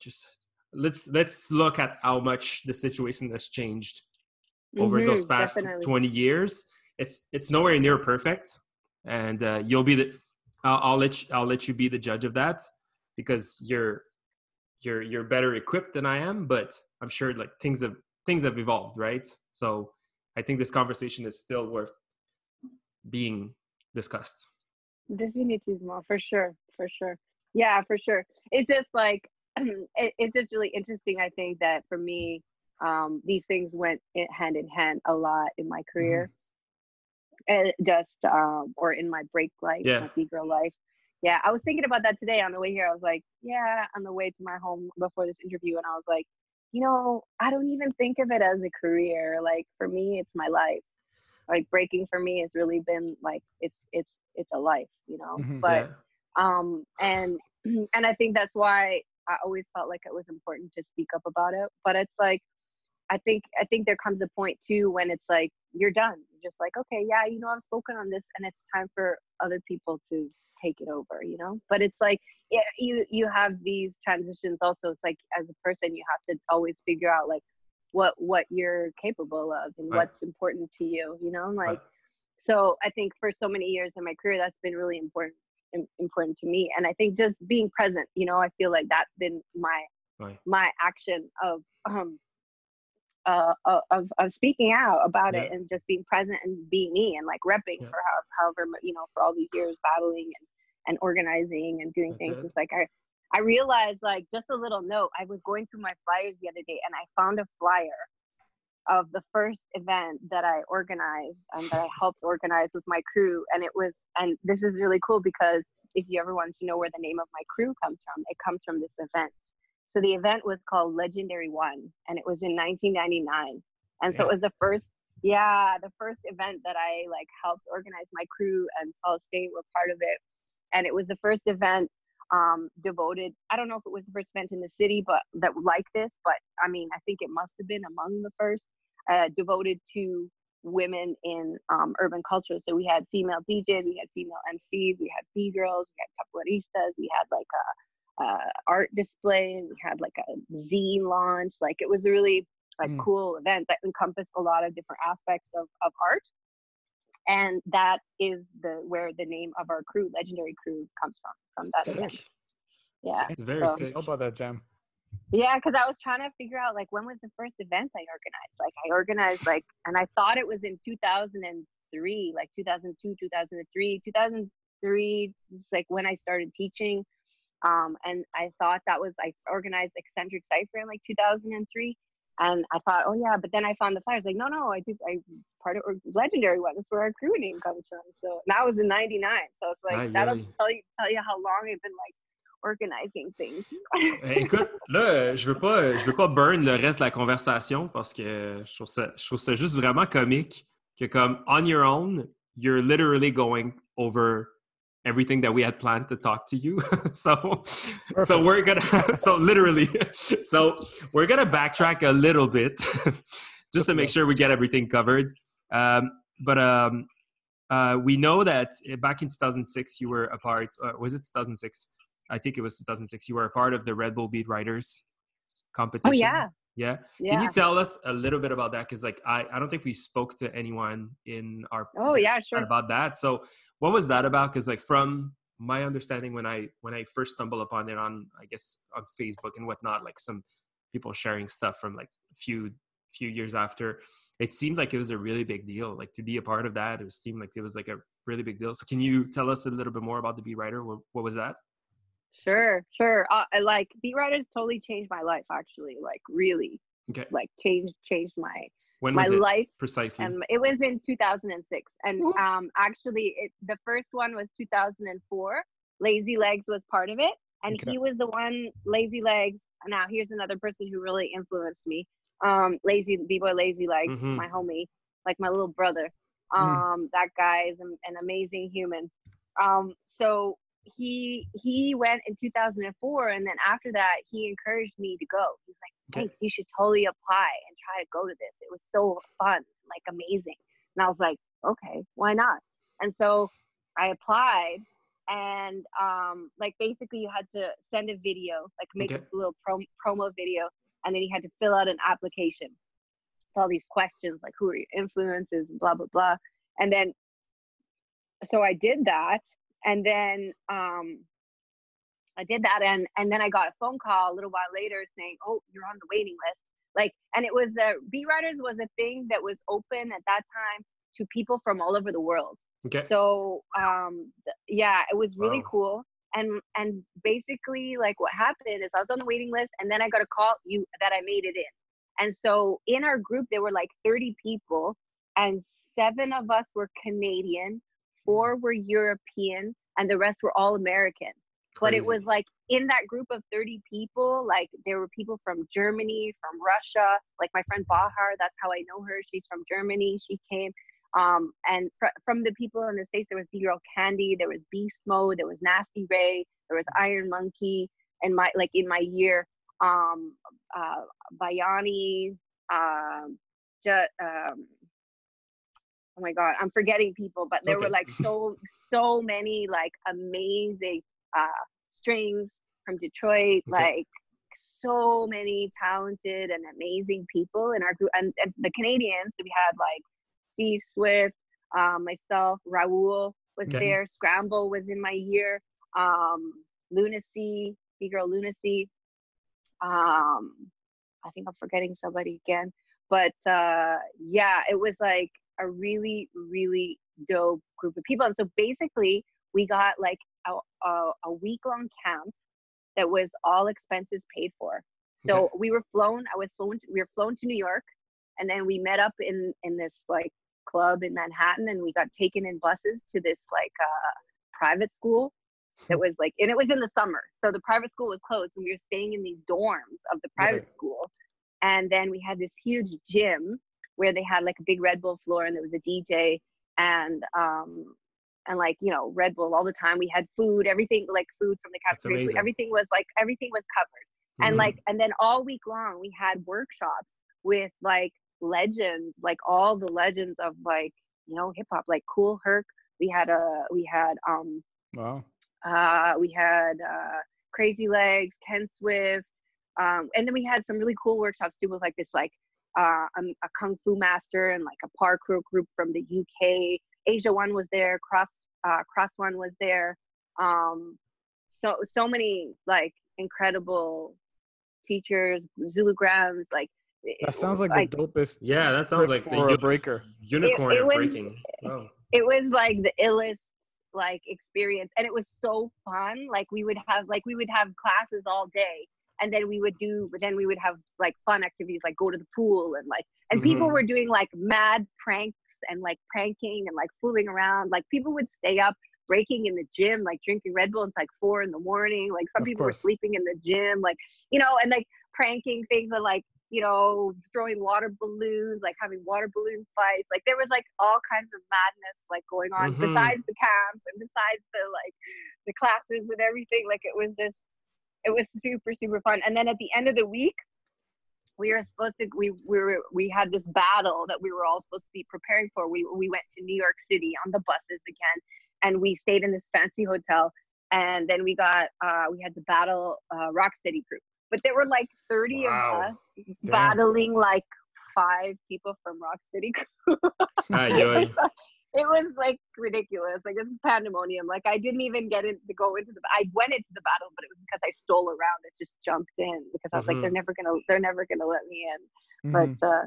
just let's let's look at how much the situation has changed over Mhm, those past definitely. 20 years it's it's nowhere near perfect and uh, you'll be the I'll, I'll let you, I'll let you be the judge of that because you're you're you're better equipped than I am but I'm sure like things have things have evolved right so I think this conversation is still worth being discussed Definitivement, for sure, for sure. Yeah, for sure. It's just like it's just really interesting. I think that for me, um, these things went hand in hand a lot in my career, and just um, or in my break life, Yeah. my B girl life. Yeah, I was thinking about that today on the way here. I was like, yeah, on the way to my home before this interview, and I was like, you know, I don't even think of it as a career. Like for me, it's my life. Like breaking for me has really been like it's it's it's a life, you know. Mhm. But yeah um and and i think that's why i always felt like it was important to speak up about it but it's like i think i think there comes a point too when it's like you're done you're just like okay yeah you know i've spoken on this and it's time for other people to take it over you know but it's like yeah, you you have these transitions also it's like as a person you have to always figure out like what what you're capable of and Right. what's important to you you know like Right. so i think for so many years in my career that's been really important important to me and i think just being present you know i feel like that's been my Right. my action of um uh of of, of speaking out about it and just being present and being me and like repping Yeah. for how, however you know for all these years battling and and organizing and doing That's things it. it's like i i realized like just a little note i was going through my flyers the other day and i found a flyer of the first event that I organized and that I helped organize with my crew. And it was, and this is really cool because if you ever wanted to know where the name of my crew comes from, it comes from this event. So the event was called Legendary One, and it was in 1999. And so Yeah. it was the first, yeah, the first event that I like helped organize. My crew and Solid State were part of it, and it was the first event um, devoted. I don't know if it was the first event in the city, but that like this. But I mean, I think it must have been among the first uh, devoted to women in um, urban culture. So we had female DJs, we had female MCs, we had B girls, we had capoeiristas, we had like a, a art display, we had like a zine launch. Like it was a really like Mm. cool event that encompassed a lot of different aspects of, of art. And that is the where the name of our crew, legendary crew, comes from. From that event. Yeah. Very So- sick. How about that, Jam? Yeah, because I was trying to figure out like when was the first event I organized. Like I organized like, and I thought it was in 2003, like 2002, 2003, 2003 is like when I started teaching. Um, and I thought that was I organized eccentric cipher in like 2003. And I thought, oh yeah, but then I found the flyers. Like, no, no, I did. I part of or legendary one. That's where our crew name comes from. So that was in '99. So it's like Aye, that'll aye. tell you tell you how long I've been like organizing things. Eh, Écoute, là, je veux pas, je veux pas burn le reste de la conversation parce que je trouve ça, je trouve ça juste vraiment comique que comme on your own, you're literally going over everything that we had planned to talk to you. so, so we're gonna, so literally, so we're gonna backtrack a little bit just to make sure we get everything covered. Um, but um, uh, we know that back in 2006 you were a part. Uh, was it 2006? I think it was 2006. You were a part of the Red Bull Beat Riders competition. Oh yeah, Yeah. yeah. Can you tell us a little bit about that? Because like I, I don't think we spoke to anyone in our oh yeah, sure. about that. So what was that about? Because like from my understanding, when I when I first stumbled upon it on I guess on Facebook and whatnot, like some people sharing stuff from like a few few years after, it seemed like it was a really big deal. Like to be a part of that, it seemed like it was like a really big deal. So can you tell us a little bit more about the Beat Rider? What, what was that? Sure, sure. Uh, I like beat riders totally changed my life. Actually, like really, Okay. like changed changed my When my was it life. precisely? And it was in 2006. And um, actually, it, the first one was 2004. Lazy Legs was part of it, and Okay. he was the one. Lazy Legs. Now here's another person who really influenced me. Um, Lazy B Boy Lazy Legs, Mhm. my homie, like my little brother. Mm. Um, that guy is an, an amazing human. Um, so he he went in 2004, and then after that, he encouraged me to go. He's like. "Thanks, you should totally apply and try to go to this. It was so fun, like amazing." And I was like, "Okay, why not?" And so I applied, and um, like basically, you had to send a video, like make Okay. a little prom- promo video, and then you had to fill out an application. with All these questions, like who are your influences, blah blah blah, and then so I did that, and then um, I did that, and and then I got a phone call a little while later saying, "Oh, you're on the waiting list." Like, and it was uh, Beat Riders was a thing that was open at that time to people from all over the world. Okay. So um, th- yeah, it was really Wow. cool. And and basically, like what happened is I was on the waiting list, and then I got a call you that I made it in. And so in our group, there were like 30 people, and seven of us were Canadian, four were European, and the rest were all American. But it was like in that group of 30 people, like there were people from Germany, from Russia, like my friend Bahar, that's how I know her. She's from Germany. She came. Um, and fr- from the people in the States, there was B Girl Candy, there was Beast Mode, there was Nasty Ray, there was Iron Monkey, and my like in my year, um, uh, Bayani, um, ju- um, oh my god, I'm forgetting people, but there were like so so many like amazing uh, strings from Detroit, Okay. like so many talented and amazing people in our group, and, and the Canadians we had like C Swift, um, myself, Raul was Okay. there, Scramble was in my year, um, Lunacy, B Girl Lunacy. Um, I think I'm forgetting somebody again, but uh, yeah, it was like a really, really dope group of people. And so basically, we got like a, a, a week long camp that was all expenses paid for. So we were flown. I was flown. We were flown to New York, and then we met up in in this like club in Manhattan, and we got taken in buses to this like uh, private school. that was like, and it was in the summer, so the private school was closed, and we were staying in these dorms of the private Right. school, and then we had this huge gym where they had like a big Red Bull floor, and there was a DJ, and um, and like you know Red Bull all the time. We had food, everything like food from the cafeteria. Everything was like everything was covered and Mhm. like and then all week long we had workshops with like legends like all the legends of like you know hip hop like Kool Herc we had a we had um Wow. uh we had uh crazy legs ken swift um and then we had some really cool workshops too with like this like uh um, a kung fu master and like a parkour group from the uk asia one was there cross uh cross one was there um so so many like incredible teachers zulugrams like That sounds like, the dopest Yeah, that sounds like the for breaker. unicorn It- it of was- breaking. Wow. it was like the illest like experience and it was so fun like we would have like we would have classes all day and then we would do then we would have like fun activities like go to the pool and like and people Mhm. were doing like mad pranks and like pranking and like fooling around like people would stay up breaking in the gym like drinking red bull until like four in the morning like some Of people course. were sleeping in the gym like you know and like pranking things and like you know throwing water balloons like having water balloon fights like there was like all kinds of madness like going on Mhm. besides the camp and besides the like the classes and everything like it was just it was super super fun. And then at the end of the week we were supposed to we, we were we had this battle that we were all supposed to be preparing for. We we went to new york city on the buses again and we stayed in this fancy hotel. And then we got uh we had to battle uh rocksteady crew but there were like 30 Wow. of us battling like five people from rocksteady crew Aye, it was, like ridiculous. Like it's pandemonium. Like I didn't even get in to go into the. I went into the battle, but it was because I stole around and just jumped in because I was Mhm. like, they're never gonna, they're never gonna let me in. Mhm. But uh,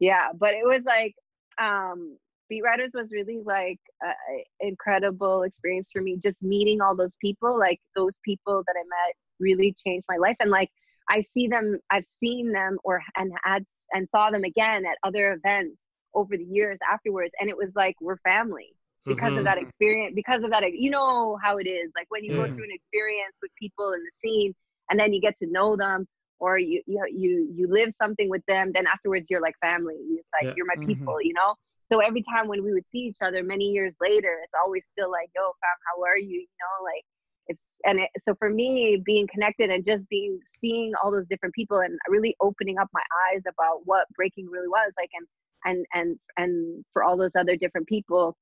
yeah, but it was like, um, Beat Riders was really like an incredible experience for me. Just meeting all those people, like those people that I met, really changed my life. And like I see them, I've seen them or and had and saw them again at other events over the years afterwards, and it was like we're family because Mhm. of that experience. Because of that, you know how it is. Like when you go through an experience with people in the scene, and then you get to know them. Or you you you you live something with them, then afterwards you're like family. It's like Yeah. you're my Mhm. people, you know. So every time when we would see each other many years later, it's always still like, "Yo, fam, how are you?" You know, like it's and it, so for me, being connected and just being seeing all those different people and really opening up my eyes about what breaking really was like, and and and and for all those other different people,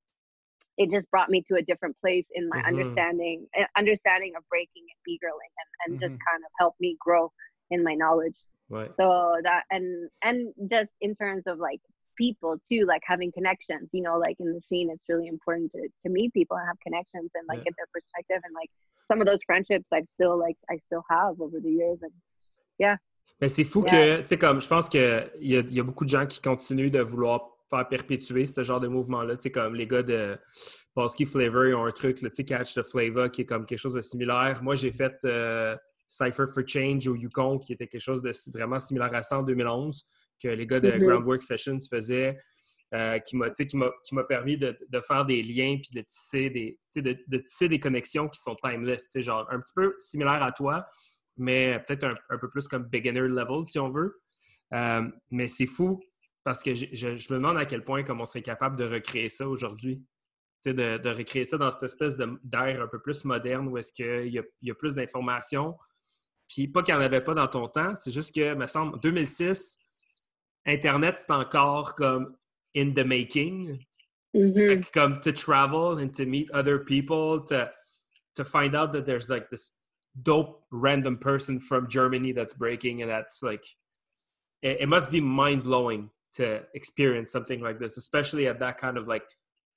it just brought me to a different place in my Mhm. understanding uh, understanding of breaking and b-girling and, and just Mhm. kind of helped me grow in my knowledge Ouais. so that and and just in terms of like people too like having connections you know like in the scene it's really important to, to meet people and have connections and like Yeah. get their perspective and like some of those friendships i've still like i still have over the years and Mais c'est fou Yeah. que, tu sais, comme je pense qu'il y a, y a beaucoup de gens qui continuent de vouloir faire perpétuer ce genre de mouvement-là. Tu sais, comme les gars de Polsky Flavor, ils ont un truc, tu sais, Catch the Flavor, qui est comme quelque chose de similaire. Moi, j'ai fait euh, Cypher for Change au Yukon, qui était quelque chose de vraiment similaire à ça en 2011, que les gars de Mhm. Groundwork Sessions faisaient. euh, qui m'a qui permis de, de faire des liens puis de tisser des de, de tisser des connexions qui sont timeless tu sais, genre un petit peu similaire à toi mais peut-être un, un peu plus comme beginner level si on veut Euh, mais c'est fou parce que je, je- je me demande à quel point comme on serait capable de recréer ça aujourd'hui de, de recréer ça dans cette espèce d'air un peu plus moderne où est-ce qu'il y y a plus d'informations puis pas qu'il n'y en avait pas dans ton temps c'est juste que me semble 2006 Internet, c'est encore comme in the making. Mhm. Que Comme to travel and to meet other people, to, to find out that there's like this dope random person from Germany that's breaking, and that's like, it, it must be mind blowing to experience something like this, especially at that kind of like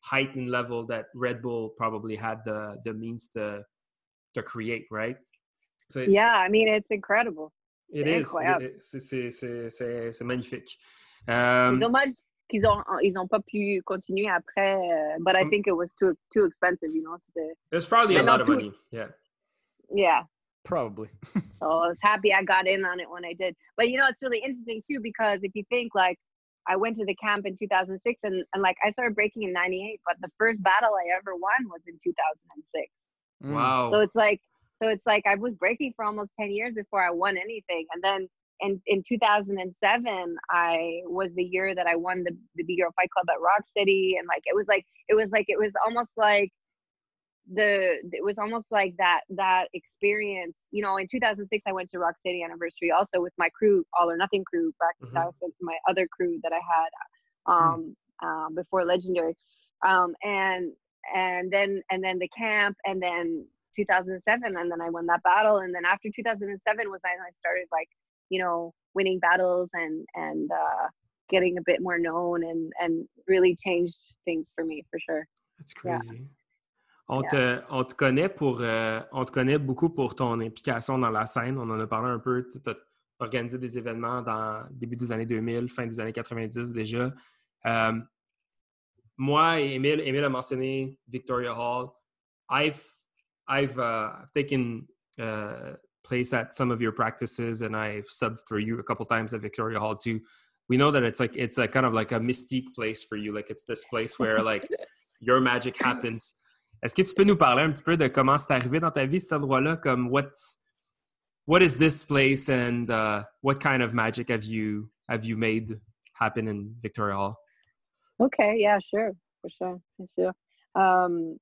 heightened level that Red Bull probably had the, the means to, to create, right? So it- yeah i mean it's incredible it is. It- c'est- magnifique. Um, dommage qu'ils ont ils ont pas pu continuer après euh, but i Mm. think it was too too expensive you know c'était There's probably a lot of money. Yeah. Yeah Probably. So I was happy I got in on it when I did. But you know, it's really interesting too because if you think like I went to the camp in 2006 and, and like I started breaking in 98, but the first battle I ever won was in 2006. Mm. Wow. So it's like so it's like I was breaking for almost 10 years before I won anything. And then in, in 2007, I was the year that I won the, the Big Girl Fight Club at Rock City. And like, it was like, it was like, it was almost like the, it was almost like that, that experience, you know, in 2006, I went to Rock City anniversary also with my crew, All or Nothing crew back, Mhm. that was my other crew that I had, um, uh, before Legendary. Um, and, and then, and then the camp and then 2007 and then I won that battle and then after 2007 was when I started like you know winning battles and and uh getting a bit more known and and really changed things for me for sure That's Yeah. On, Yeah. te, on te connaît pour euh, on te connaît beaucoup pour ton implication dans la scène. On en a parlé un peu. Tu as organisé des événements dans début des années 2000, fin des années 90 déjà. Euh, moi et Emile, Emile a mentionné Victoria Hall. I've I've uh, I've taken uh, place at some of your practices and I've subbed for you a couple times at Victoria Hall too. We know that it's like it's a kind of like a mystique place for you. Like it's this place where like your magic happens. Est-ce que tu peux nous parler un petit peu de comment c'est arrivé dans ta vie cet endroit-là? Comme what's what is this place and uh, what kind of magic have you have you made happen in Victoria Hall? ok yeah sure for sure bien sûr um,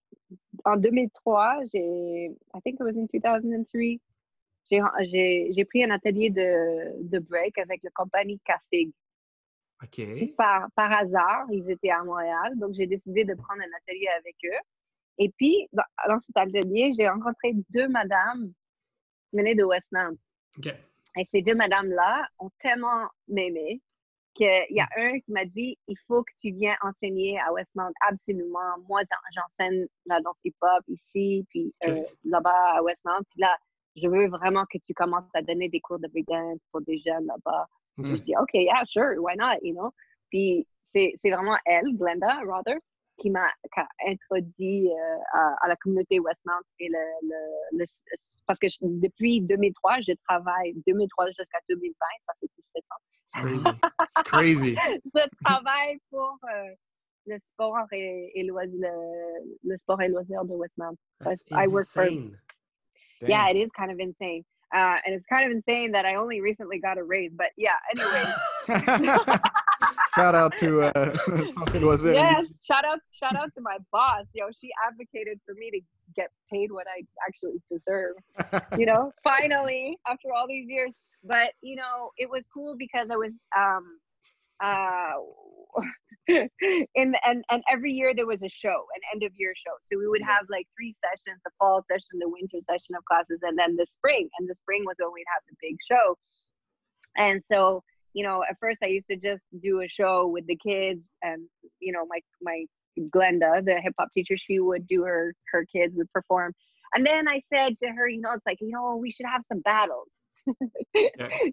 en 2003 j'ai I think it was in 2003 j'ai pris un atelier de de break avec la compagnie Castig OK. Juste par, par hasard, ils étaient à Montréal, donc j'ai décidé de prendre un atelier avec eux. Et puis, dans, dans cet atelier, j'ai rencontré deux madames qui venaient de Westmount. OK. Et ces deux madames-là ont tellement m'aimé qu'il y a un qui m'a dit il faut que tu viennes enseigner à Westmount absolument. Moi, j'en- j'enseigne la danse hip-hop ici, puis euh, là-bas à Westmount. Puis là, je veux vraiment que tu commences à donner des cours de breakdance pour des jeunes là-bas. Je dis, OK, yeah, sure, why not, you know? Puis c'est c'est vraiment elle, Glenda Rother, qui m'a introduit euh, à, à la communauté Westmount. Et le, le, le- parce que je- depuis 2003, je travaille, 2003 jusqu'à 2020, ça fait 17 ans. It's crazy. It's crazy. Je travaille pour euh, le sport et, et le, le sport et loisirs de Westmount. That's I work for insane. yeah, it is kind of insane. Uh, and it's kind of insane that I only recently got a raise. But yeah, anyway. Shout out to uh, fucking was it? yes, shout out, shout out to my boss. Yo, she advocated for me to get paid what I actually deserve. You know, finally after all these years. But you know, it was cool because I was um uh in and and every year there was a show, an end of year show. So we would have like three sessions: the fall session, the winter session of classes, and then the spring. And the spring was when we'd have the big show. And so you know, at first I used to just do a show with the kids and, you know, my, my Glenda, the hip hop teacher, she would do her, her kids would perform. And then I said to her, you know, it's like, you know, we should have some battles.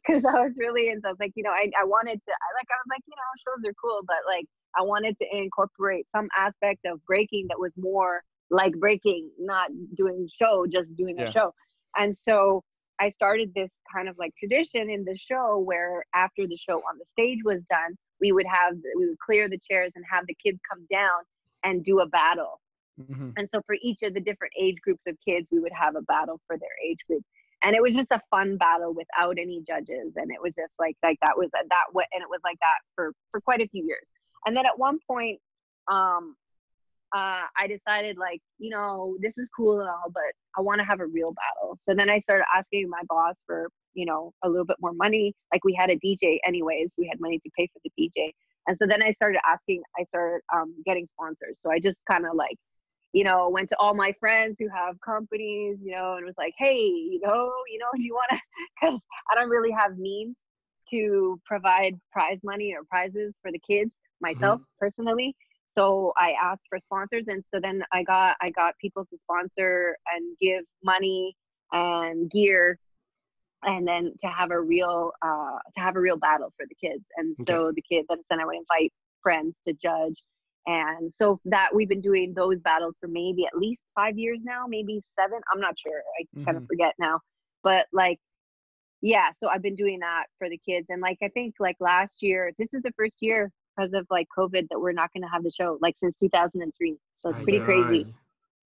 Cause I was really into, I was like, you know, I, I wanted to, I like, I was like, you know, shows are cool, but like, I wanted to incorporate some aspect of breaking that was more like breaking, not doing show, just doing Yeah. a show. And so I started this kind of like tradition in the show where after the show on the stage was done, we would have we would clear the chairs and have the kids come down and do a battle. Mhm. And so for each of the different age groups of kids, we would have a battle for their age group. And it was just a fun battle without any judges. And it was just like like that was that what and it was like that for for quite a few years. And then at one point, um, uh, I decided like, you know, this is cool and all, but I want to have a real battle. So then I started asking my boss for, you know, a little bit more money. Like we had a DJ anyways, we had money to pay for the DJ. And so then I started asking, I started um, getting sponsors. So I just kind of like, you know, went to all my friends who have companies, you know, and was like, hey, you know, you know, do you want to? Because I don't really have means to provide prize money or prizes for the kids myself personally. So I asked for sponsors, and so then I got I got people to sponsor and give money and gear, and then to have a real uh, to have a real battle for the kids. And so the kid then I would invite friends to judge, and so that we've been doing those battles for maybe at least five years now, maybe seven. I'm not sure. I kind of forget now, but like yeah so i've been doing that for the kids and like i think like last year this is the first year because of like covid that we're not going to have the show like since 2003 so it's pretty crazy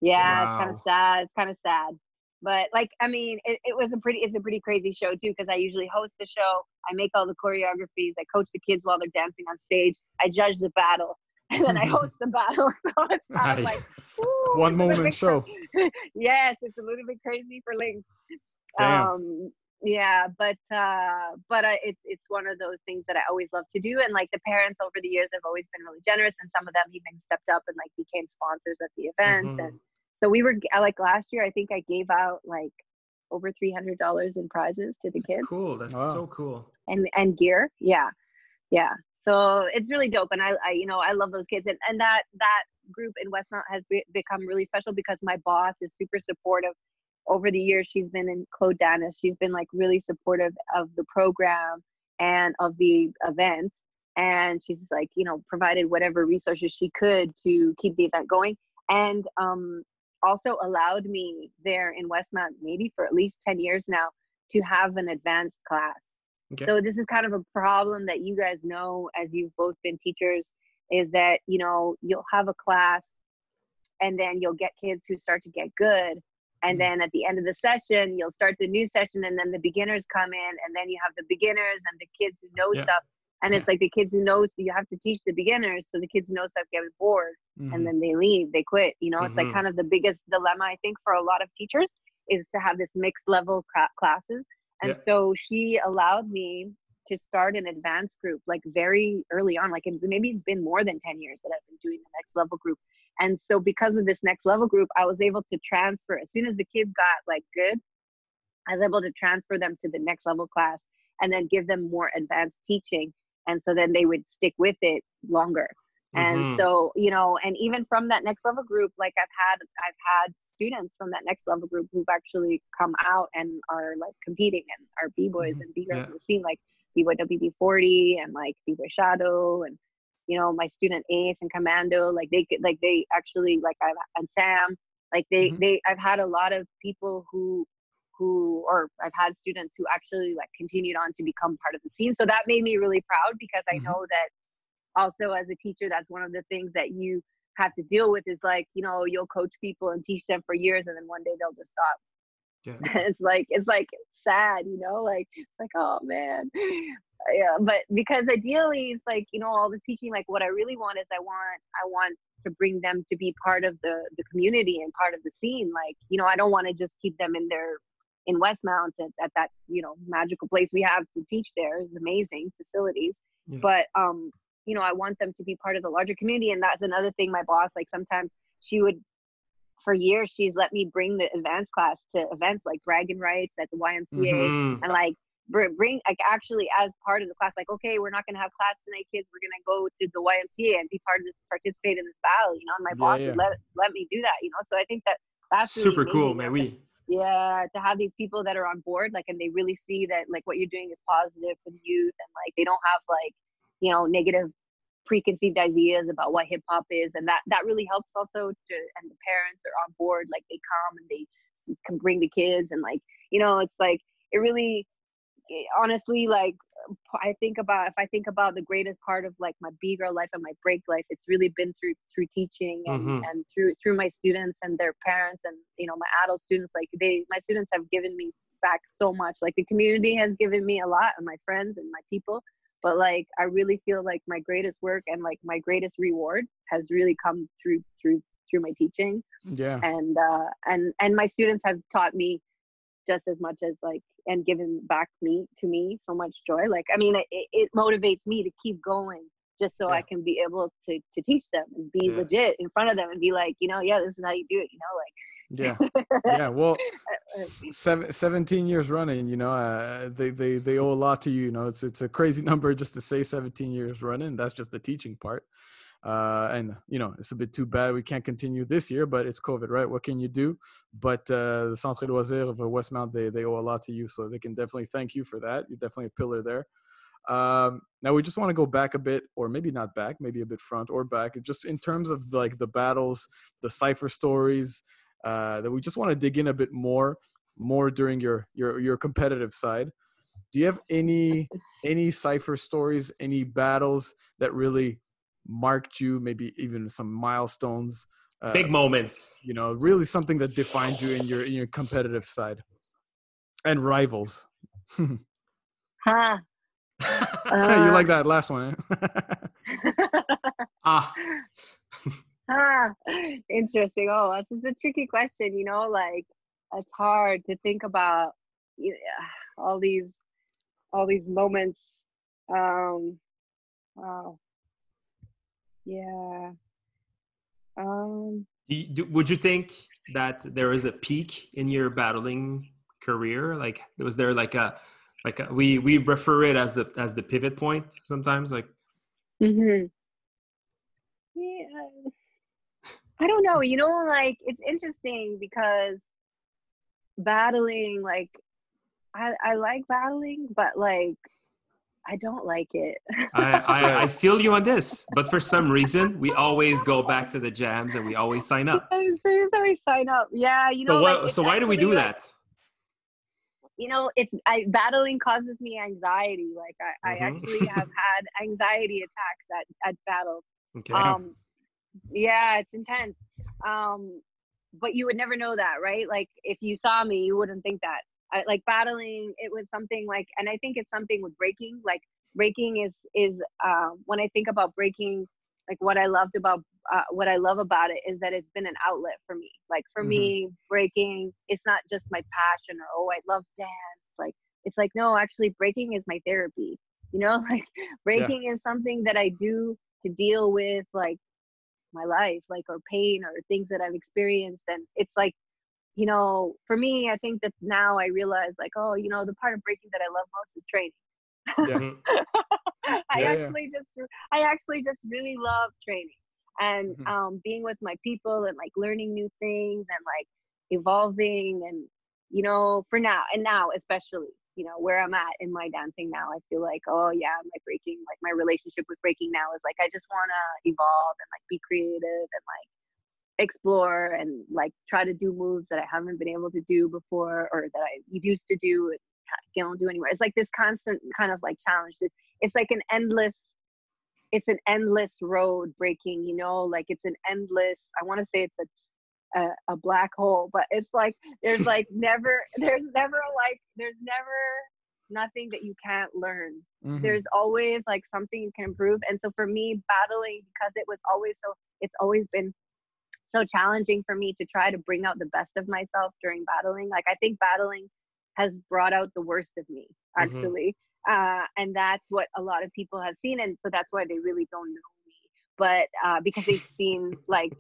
Yeah, it's kind of sad. It's kind of sad. But like, I mean, it, it was a pretty, it's a pretty crazy show too, because I usually host the show. I make all the choreographies. I coach the kids while they're dancing on stage. I judge the battle, and then I host the battle. So it's kind of like ooh, one moment show. yes, it's a little bit crazy for Lynx. Damn. Um, yeah, but uh, but uh, it's it's one of those things that I always love to do, and like the parents over the years have always been really generous, and some of them even stepped up and like became sponsors at the event, Mhm. and so we were like last year. I think I gave out like over three hundred dollars in prizes to the That's kids cool. That's Wow. so cool. and and gear. Yeah, yeah. So it's really dope, and I, I you know I love those kids, and and that that group in Westmount has be, become really special because my boss is super supportive. Over the years, she's been in Claude Danis. She's been like really supportive of the program and of the event, and she's like you know provided whatever resources she could to keep the event going, and um also allowed me there in Westmount maybe for at least ten years now to have an advanced class. Okay. So this is kind of a problem that you guys know as you've both been teachers is that, you know, you'll have a class and then you'll get kids who start to get good. And Mhm. then at the end of the session, you'll start the new session and then the beginners come in and then you have the beginners and the kids who know Yeah. stuff. And Yeah. it's like the kids who know, so you have to teach the beginners. So the kids who know stuff get bored Mhm. and then they leave, they quit. You know, it's like Mhm. kind of the biggest dilemma I think for a lot of teachers is to have this mixed level classes. And Yeah. so she allowed me to start an advanced group like very early on. Like it's, maybe it's been more than 10 years that I've been doing the next level group. And so because of this next level group, I was able to transfer as soon as the kids got like good, I was able to transfer them to the next level class and then give them more advanced teaching. And so then they would stick with it longer and Mhm. so you know and even from that next level group like i've had i've had students from that next level group who've actually come out and are like competing and are b-boys Mhm. and b-girls Yeah. in the scene like b-boy wb40 and like b-boy shadow and you know my student ace and commando like they could like they actually like i've and sam like they Mhm. they i've had a lot of people who who or i've had students who actually like continued on to become part of the scene so that made me really proud because i Mhm. know that also as a teacher that's one of the things that you have to deal with is like you know you'll coach people and teach them for years and then one day they'll just stop Yeah. it's like it's like sad you know like it's like oh man yeah but because ideally it's like you know all this teaching like what i really want is i want i want to bring them to be part of the the community and part of the scene like you know i don't want to just keep them in their in westmount at, at that you know magical place we have to teach there is amazing facilities Yeah. but um you know i want them to be part of the larger community and that's another thing my boss like sometimes she would for years she's let me bring the advanced class to events like dragon rights at the ymca Mhm. and like bring like actually as part of the class like okay we're not going to have class tonight kids we're going to go to the ymca and be part of this participate in this battle you know and my boss yeah. would let, let me do that you know so i think that that's really Super cool, man. We. yeah to have these people that are on board like and they really see that like what you're doing is positive for the youth and like they don't have like you know negative preconceived ideas about what hip hop is and that that really helps also to and the parents are on board like they come and they can bring the kids and like you know it's like it really eh, honestly like i think about if i think about the greatest part of like my b girl life and my break life it's really been through through teaching and Mhm. and through through my students and their parents and you know my adult students like they my students have given me back so much like the community has given me a lot and my friends and my people but like i really feel like my greatest work and like my greatest reward has really come through through through my teaching Yeah. and uh and and my students have taught me just as much as like and given back me to me so much joy like i mean it, it motivates me to keep going just so i can be able to to teach them and be Yeah. legit in front of them and be like you know yeah this is how you do it you know like Yeah. Yeah. Well, seven, 17 years running, you know, uh, they, they, they owe a lot to you. You know, it's, it's a crazy number just to say 17 years running. That's just the teaching part. Uh, and you know, it's a bit too bad we can't continue this year, but it's COVID, right? What can you do? But uh, the Centre de Loisirs of Westmount, they, they owe a lot to you. So they can definitely thank you for that. You're definitely a pillar there. Um, now we just want to go back a bit, or maybe not back, maybe a bit front or back, just in terms of like the battles, the cipher stories, uh, that we just want to dig in a bit more, more during your your your competitive side. Do you have any any cipher stories, any battles that really marked you? Maybe even some milestones uh, Big moments. you know, really something that defined you in your in your competitive side, and rivals. Huh. you like that last one? Eh? ah, ah, interesting. Oh, this is a tricky question. You know, like it's hard to think about all these all these moments. Um, wow. Yeah. Um. do you- do- would you think that there is a peak in your battling career? Like, was there like a like a, we we refer it as the as the pivot point sometimes? Like, hmm Yeah. I don't know. You know, like it's interesting because battling, like I I like battling, but like I don't like it. I, I I feel you on this, but for some reason we always go back to the jams and we always sign up. I always sign up. Yeah, you know. So what? it's So why do we do like, that? you know it's I, battling causes me anxiety like i, I Mhm. actually have had anxiety attacks at, at battles Okay. um yeah it's intense. Um but you would never know that right? Like if you saw me you wouldn't think that. I, like battling it was something like and i think it's something with breaking like breaking is is um when i think about breaking like what i loved about uh, what i love about it is that it's been an outlet for me. Like for Mhm. me breaking it's not just my passion or oh i love dance. Like it's like no actually breaking is my therapy. You know like breaking is something that i do to deal with like my life like or pain or things that i've experienced and it's like you know for me i think that now i realize like oh you know the part of breaking that i love most is training Mhm. I Yeah, yeah. actually just I actually just really love training and Mhm. um, being with my people and like learning new things and like evolving and you know for now and now especially you know where I'm at in my dancing now I feel like oh yeah my breaking like my relationship with breaking now is like I just want to evolve and like be creative and like explore and like try to do moves that I haven't been able to do before or that I used to do and don't do anymore. It's like this constant kind of like challenge. It's, it's like an endless, it's an endless road breaking, you know, like it's an endless, I want to say it's a, a, a black hole, but it's like, there's like never, there's never like, there's never nothing that you can't learn Mhm. there's always like something you can improve and so for me battling because it was always so it's always been so challenging for me to try to bring out the best of myself during battling like i think battling has brought out the worst of me Mhm. actually uh, and that's what a lot of people have seen and so that's why they really don't know me but uh, because they've seen like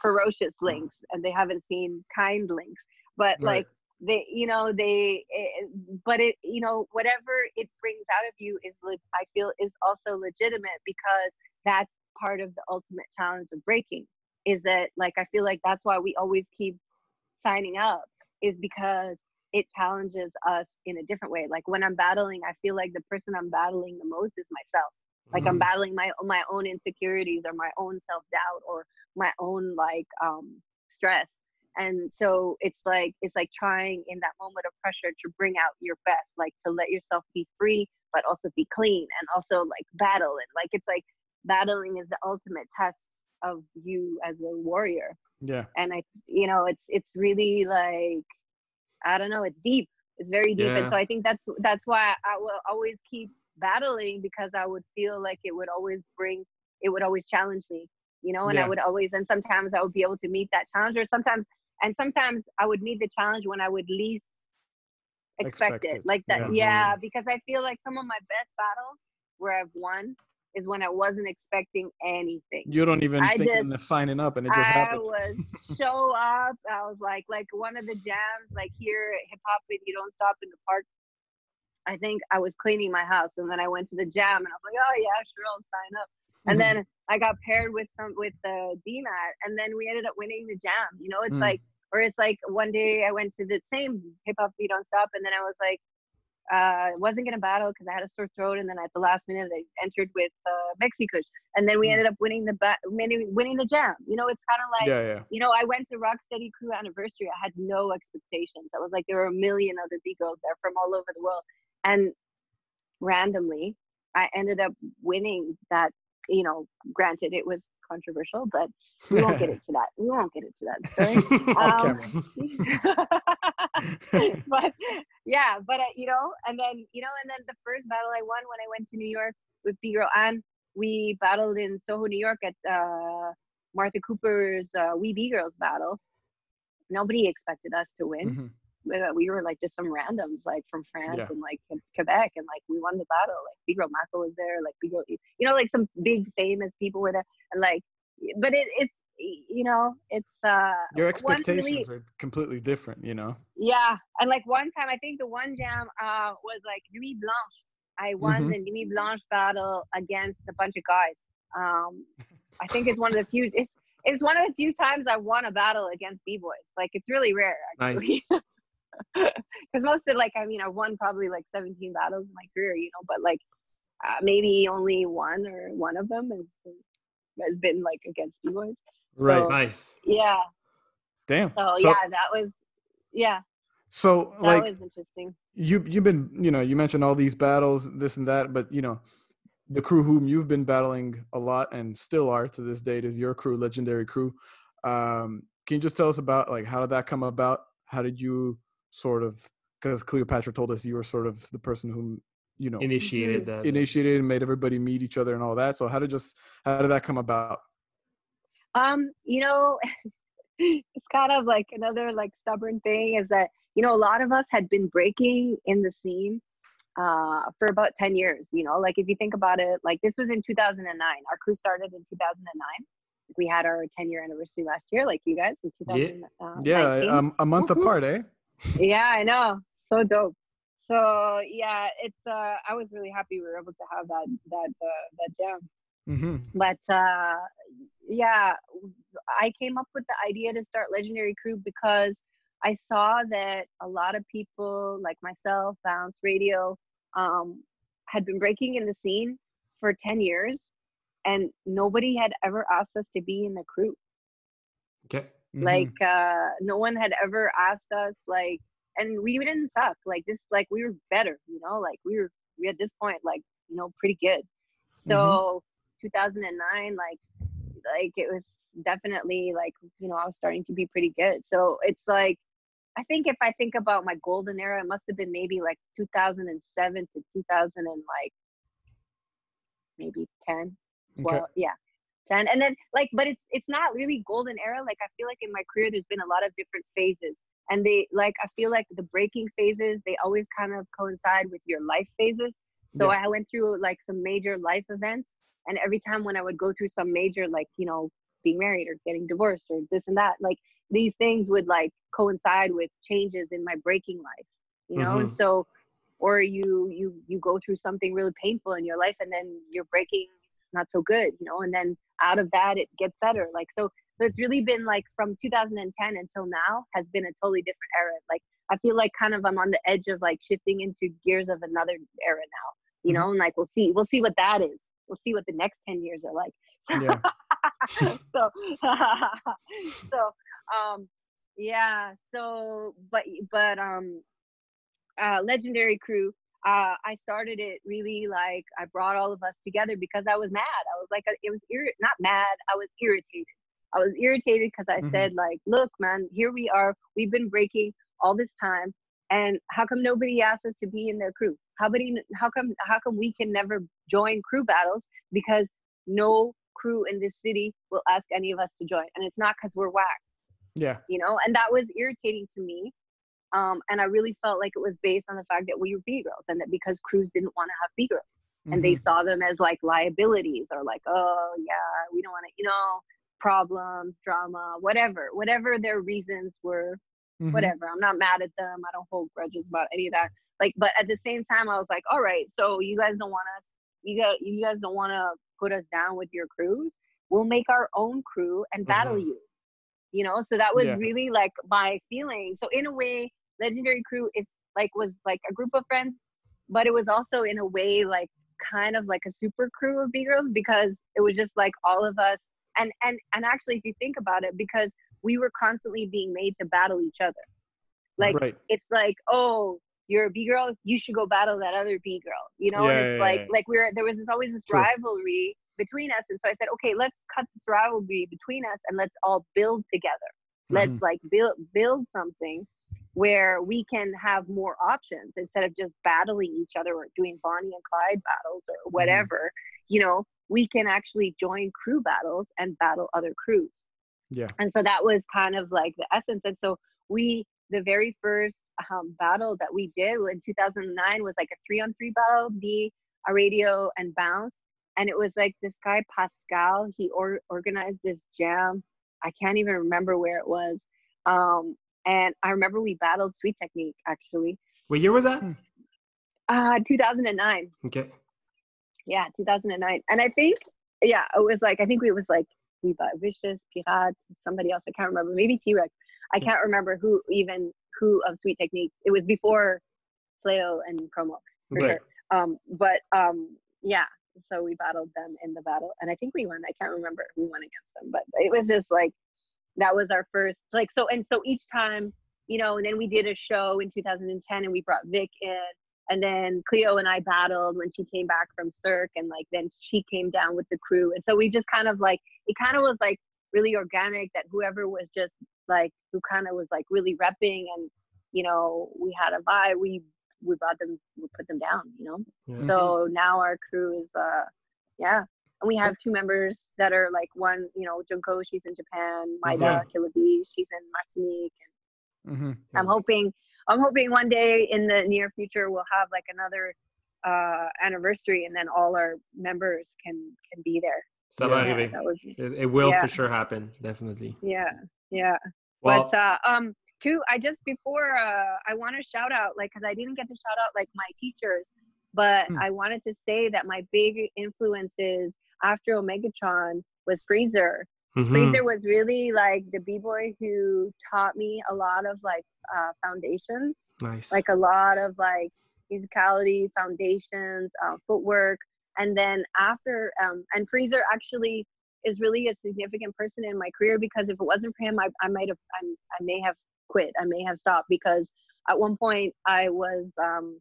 ferocious Lynx and they haven't seen kind Lynx but Right. like they you know they eh, but it you know whatever it brings out of you is i feel is also legitimate because that's part of the ultimate challenge of breaking is that like i feel like that's why we always keep signing up is because it challenges us in a different way. Like when i'm battling i feel like the person i'm battling the most is myself like i'm Mhm. battling my my own insecurities or my own self-doubt or my own like um stress. And so it's like it's like trying in that moment of pressure to bring out your best like to let yourself be free but also be clean and also like battle and like it's like battling is the ultimate test of you as a warrior. Yeah. and i you know it's it's really like i don't know it's deep. It's very deep. And so i think that's that's why i will always keep battling because i would feel like it would always bring it would always challenge me you know and Yeah. i would always and sometimes i would be able to meet that challenge or sometimes and sometimes i would meet the challenge when i would least expect, Expect it it, like that yeah. yeah mm-hmm. because i feel like some of my best battles where i've won is when i wasn't expecting anything You don't even I think of signing up, and it just happened. I happened. was show up. I was like, like one of the jams, like here at Hip Hop and You Don't Stop in the Park. I think I was cleaning my house, and then I went to the jam, and I was like, oh yeah, sure, I'll sign up. And Mhm. then I got paired with some with the DMAT, and then we ended up winning the jam. You know, it's Mm. like, or it's like one day I went to the same Hip Hop beat Don't Stop, and then I was like. Uh, wasn't gonna battle because I had a sore throat, and then at the last minute I entered with uh, Mexicush, and then we Mm. ended up winning the ba- winning, winning the jam. You know, it's kind of like yeah, yeah. you know, I went to Rocksteady Crew anniversary. I had no expectations. I was like, there were a million other B girls there from all over the world. And randomly, I ended up winning that, you know, granted, it was controversial, but we won't get into that. We won't get into that story. Um, but yeah, but uh, you know, and then you know, and then the first battle I won when I went to New York with B Girl Ann, we battled in Soho, New York at uh, Martha Cooper's uh, We B Girls battle. Nobody expected us to win. Mhm. Uh, We were like just some randoms, like from France Yeah. and like Quebec, and like we won the battle. Like B Girl Mako was there, like B Girl, you know, like some big famous people were there, and like, but it, it's you know, it's uh Your one really- expectations are completely different, you know. yeah, and like one time, I think the one jam uh was like Nuit Blanche. I won Mhm. the Nuit Blanche battle against a bunch of guys. Um, I think it's one of the few. It's it's one of the few times I won a battle against b boys. Like it's really rare, actually. Because most of like, I mean, I won probably like 17 battles in my career, you know, but like uh, maybe only one or one of them has has been like against b boys. Right. So- Nice. Yeah. Damn. So, So- yeah, that was yeah, So that like was interesting. you you've been you know you mentioned all these battles this and that but you know the crew whom you've been battling a lot and still are to this date is your crew legendary crew um can you just tell us about like how did that come about how did you sort of because cleopatra told us you were sort of the person who you know Initiated that. initiated and made everybody meet each other and all that so how did just how did that come about Um, you know, it's kind of like another like stubborn thing is that you know a lot of us had been breaking in the scene uh for about 10 years you know like if you think about it like this was in 2009 our crew started in 2009 we had our 10 year anniversary last year like you guys in uh, Yeah. 2019 yeah um, a month Woo-hoo. apart eh yeah i know so dope so yeah it's uh i was really happy we were able to have that that uh, that jam mm-hmm. but uh yeah i came up with the idea to start legendary crew because i saw that a lot of people like myself bounce radio um had been breaking in the scene for 10 years and nobody had ever asked us to be in the crew Okay. Mm-hmm. like uh no one had ever asked us like and we didn't suck like this like we were better you know like we were we at this point like you know pretty good so 2009 like like it was definitely like you know i was starting to be pretty good so it's like i think if i think about my golden era it must have been maybe like 2007 to 2000 and like maybe 10 okay. well yeah 10 and then like but it's it's not really golden era. Like i feel like in my career there's been a lot of different phases. And they like i feel like the breaking phases they always kind of coincide with your life phases. So Yeah. i went through like some major life events. And every time when i would go through some major like you know being married or getting divorced or this and that like these things would like coincide with changes in my breaking life you know? And mm-hmm. so or you you you go through something really painful in your life and then you're breaking not so good you know and then out of that it gets better like so so it's really been like from 2010 until now has been a totally different era like i feel like kind of i'm on the edge of like shifting into gears of another era now you know and like we'll see we'll see what that is we'll see what the next 10 years are like. Yeah. So so um yeah so but but um uh legendary crew uh i started it really like i brought all of us together because i was mad. I was like it was ir- not mad i was irritated. I was irritated because i Mhm. said like look man here we are. We've been breaking all this time and how come nobody asked us to be in their crew? How many how come how come we can never join crew battles because no crew in this city will ask any of us to join and it's not because we're whack. Yeah. You know and that was irritating to me um, and i really felt like it was based on the fact that we were b girls and that because crews didn't want to have b girls and they Mhm. saw them as like liabilities or like oh yeah we don't want to you know problems drama whatever whatever their reasons were Mhm. whatever i'm not mad at them i don't hold grudges about any of that like but at the same time i was like all right so you guys don't want us you got you guys don't want to put us down with your crews we'll make our own crew and battle Mhm. you you know so that was Yeah. really like my feeling so in a way legendary crew is like was like a group of friends but it was also in a way like kind of like a super crew of b girls because it was just like all of us and and and actually if you think about it because we were constantly being made to battle each other like right it's like oh you're a b girl you should go battle that other b girl you know Yeah, and it's yeah, like yeah. like we are there was this always this True. rivalry between us. And so I said, okay, let's cut this rivalry between us and let's all build together. Let's Mhm. like build build something where we can have more options instead of just battling each other or doing Bonnie and Clyde battles or whatever. You know, we can actually join crew battles and battle other crews. Yeah. And so that was kind of like the essence. And so we, the very first um, battle that we did in 2009 was like a three on three battle, me, a radio, and bounce. And it was like this guy, Pascal, he or- organized this jam. I can't even remember where it was. Um, and I remember we battled Sweet Technique actually. What year was that? Hmm. Uh, 2009 Okay. yeah 2009 and i think yeah it was like i think it was like Viva vicious pirate somebody else i can't remember maybe t-rex i can't remember who even who of sweet technique it was before Fleo and promo for Okay. sure um but um yeah so we battled them in the battle and i think we won i can't remember we won against them but it was just like that was our first like so and so each time you know and then we did a show in 2010 and we brought vic in and then Cleo and I battled when she came back from Cirque, and like then she came down with the crew, and so we just kind of like it kind of was like really organic that whoever was just like who kind of was like really repping, and you know we had a vibe, we we brought them, we put them down, you know. Yeah. So now our crew is uh yeah, and we have two members that are like one, you know, Junko, she's in Japan, Maida Yeah. Kilabi, she's in Martinique, and hmm I'm hoping I'm hoping one day in the near future we'll have like another uh anniversary and then all our members can can be there. Ça va Yeah. That would be, It, it will Yeah. for sure happen. Definitely. yeah, yeah. Well, but uh um too I just before uh I want to shout out like cuz I didn't get to shout out like my teachers, but Hmm. I wanted to say that my big influences after Omegatron was Freezer. mhm. Freezer was really like the b-boy who taught me a lot of like uh foundations nice. like a lot of like musicality foundations uh, footwork and then after um, and freezer actually is really a significant person in my career because if it wasn't for him i, I might have I'm, i may have quit i may have stopped because at one point i was um,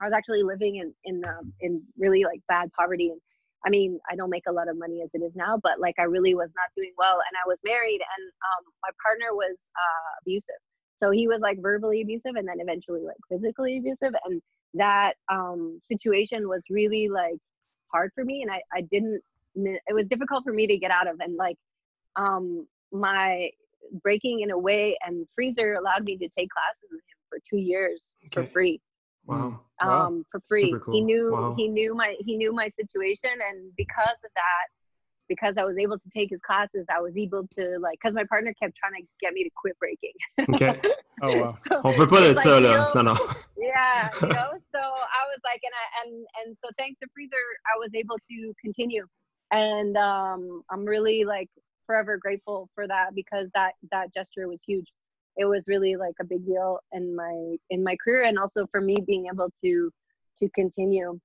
i was actually living in in um, in really like bad poverty and i mean i don't make a lot of money as it is now but like i really was not doing well and i was married and um, my partner was uh, abusive so he was like verbally abusive and then eventually like physically abusive. And that um, situation was really like hard for me. And I, I didn't, it was difficult for me to get out of. And like um, my breaking in a way and Freezer allowed me to take classes with him for two years for free wow. Wow. um for free Super cool. he knew Wow. he knew my he knew my situation and because of that because i was able to take his classes i was able to like because my partner kept trying to get me to quit breaking Okay. Oh wow. So On veut pas de it's ça, like, you là. know, Non, non. yeah you know so i was like and i and and so thanks to freezer i was able to continue and um i'm really like forever grateful for that because that that gesture was huge. It was really like a big deal in my in my career and also for me being able to to continue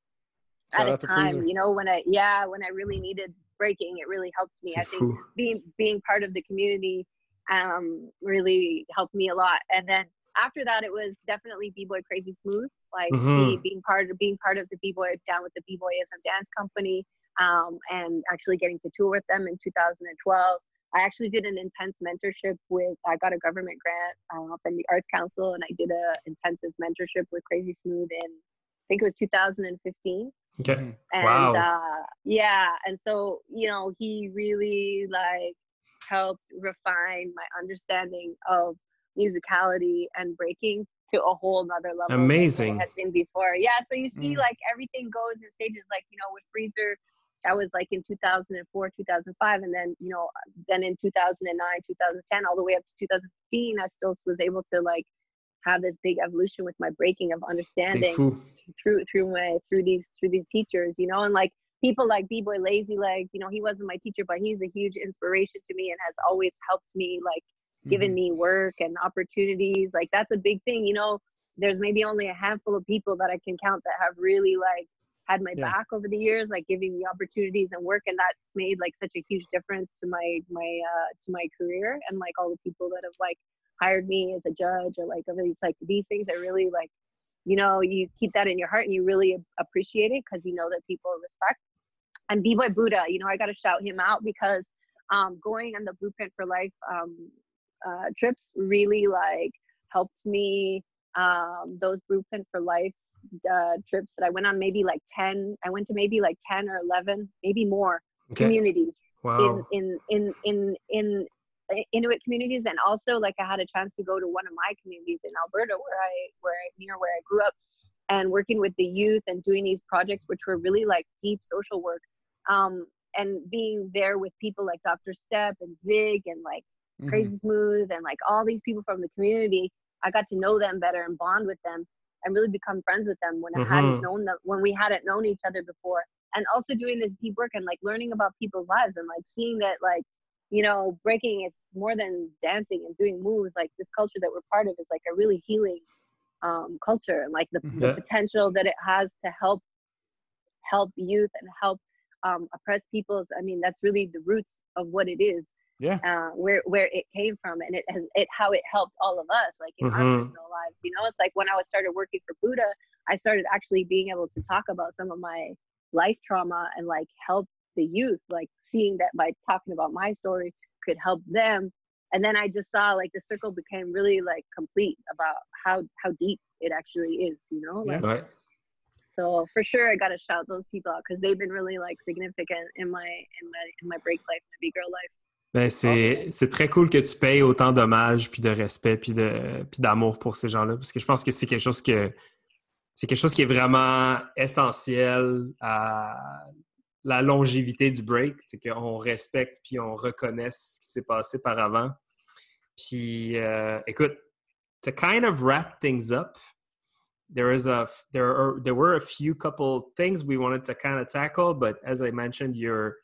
Shout at a time Freezer. you know when i yeah when i really needed breaking it really helped me. I think being being part of the community um really helped me a lot. And then after that it was definitely b-boy crazy smooth like be, Mhm. being part of being part of the b-boy down with the b-boyism dance company um and actually getting to tour with them in 2012 i actually did an intense mentorship with i got a government grant uh, from the arts council and i did an intensive mentorship with crazy smooth in i think it was 2015 Okay. Mhm. and Wow. uh yeah and so you know he really like helped refine my understanding of musicality and breaking to a whole nother level than it Amazing. had been before yeah so you see Mm. like everything goes in stages like you know with freezer that was like in 2004 2005 and then you know then in 2009 2010 all the way up to 2015 i still was able to like have this big evolution with my breaking of understanding through through my through these through these teachers you know and like people like b-boy lazy legs you know he wasn't my teacher but he's a huge inspiration to me and has always helped me like given Mhm. me work and opportunities like that's a big thing you know there's maybe only a handful of people that i can count that have really like had my Yeah. back over the years like giving me opportunities and work and that's made like such a huge difference to my my uh to my career and like all the people that have like hired me as a judge or like over these like these things are really like you know you keep that in your heart and you really appreciate it because you know that people respect and b-boy buddha you know i gotta shout him out because um, going on the blueprint for life um, uh, trips really like helped me um, those blueprint for life uh, trips that i went on maybe like 10 i went to maybe like 10 or 11 maybe more okay. communities wow. in, in in in in Inuit communities, and also like I had a chance to go to one of my communities in Alberta, where I where I, near where I grew up, and working with the youth and doing these projects, which were really like deep social work, um, and being there with people like Dr. Step and Zig and like mm-hmm. Crazy Smooth and like all these people from the community. I got to know them better and bond with them and really become friends with them when mm-hmm. I hadn't mm-hmm. known them when we hadn't known each other before. And also doing this deep work and like learning about people's lives and like seeing that like you know, breaking is more than dancing and doing moves. Like this culture that we're part of is like a really healing um, culture and like the, mm-hmm. the potential that it has to help help youth and help um, oppressed peoples. I mean, that's really the roots of what it is. Yeah. Uh, where where it came from and it has it how it helped all of us like in mm-hmm. our personal lives. You know, it's like when I was started working for Buddha, I started actually being able to talk about some of my life trauma and like help the youth like seeing that by talking about my story could help them and then i just saw like the circle became really like complete about how how deep it actually is you know like, yeah. right. so for sure i gotta shout those people out because they've been really like significant in my in my in my break life my b girl life Ben, c'est, c'est très cool que tu payes autant d'hommages, puis de respect, puis d'amour pour ces gens-là, parce que je pense que c'est quelque chose que c'est quelque chose qui est vraiment essentiel à la longévité du break, c'est qu'on respecte puis on reconnaît ce qui s'est passé par avant. Puis, euh, écoute, to kind of wrap things up, there is a there are there were a few couple things we wanted to kind of tackle, but as I mentioned, you're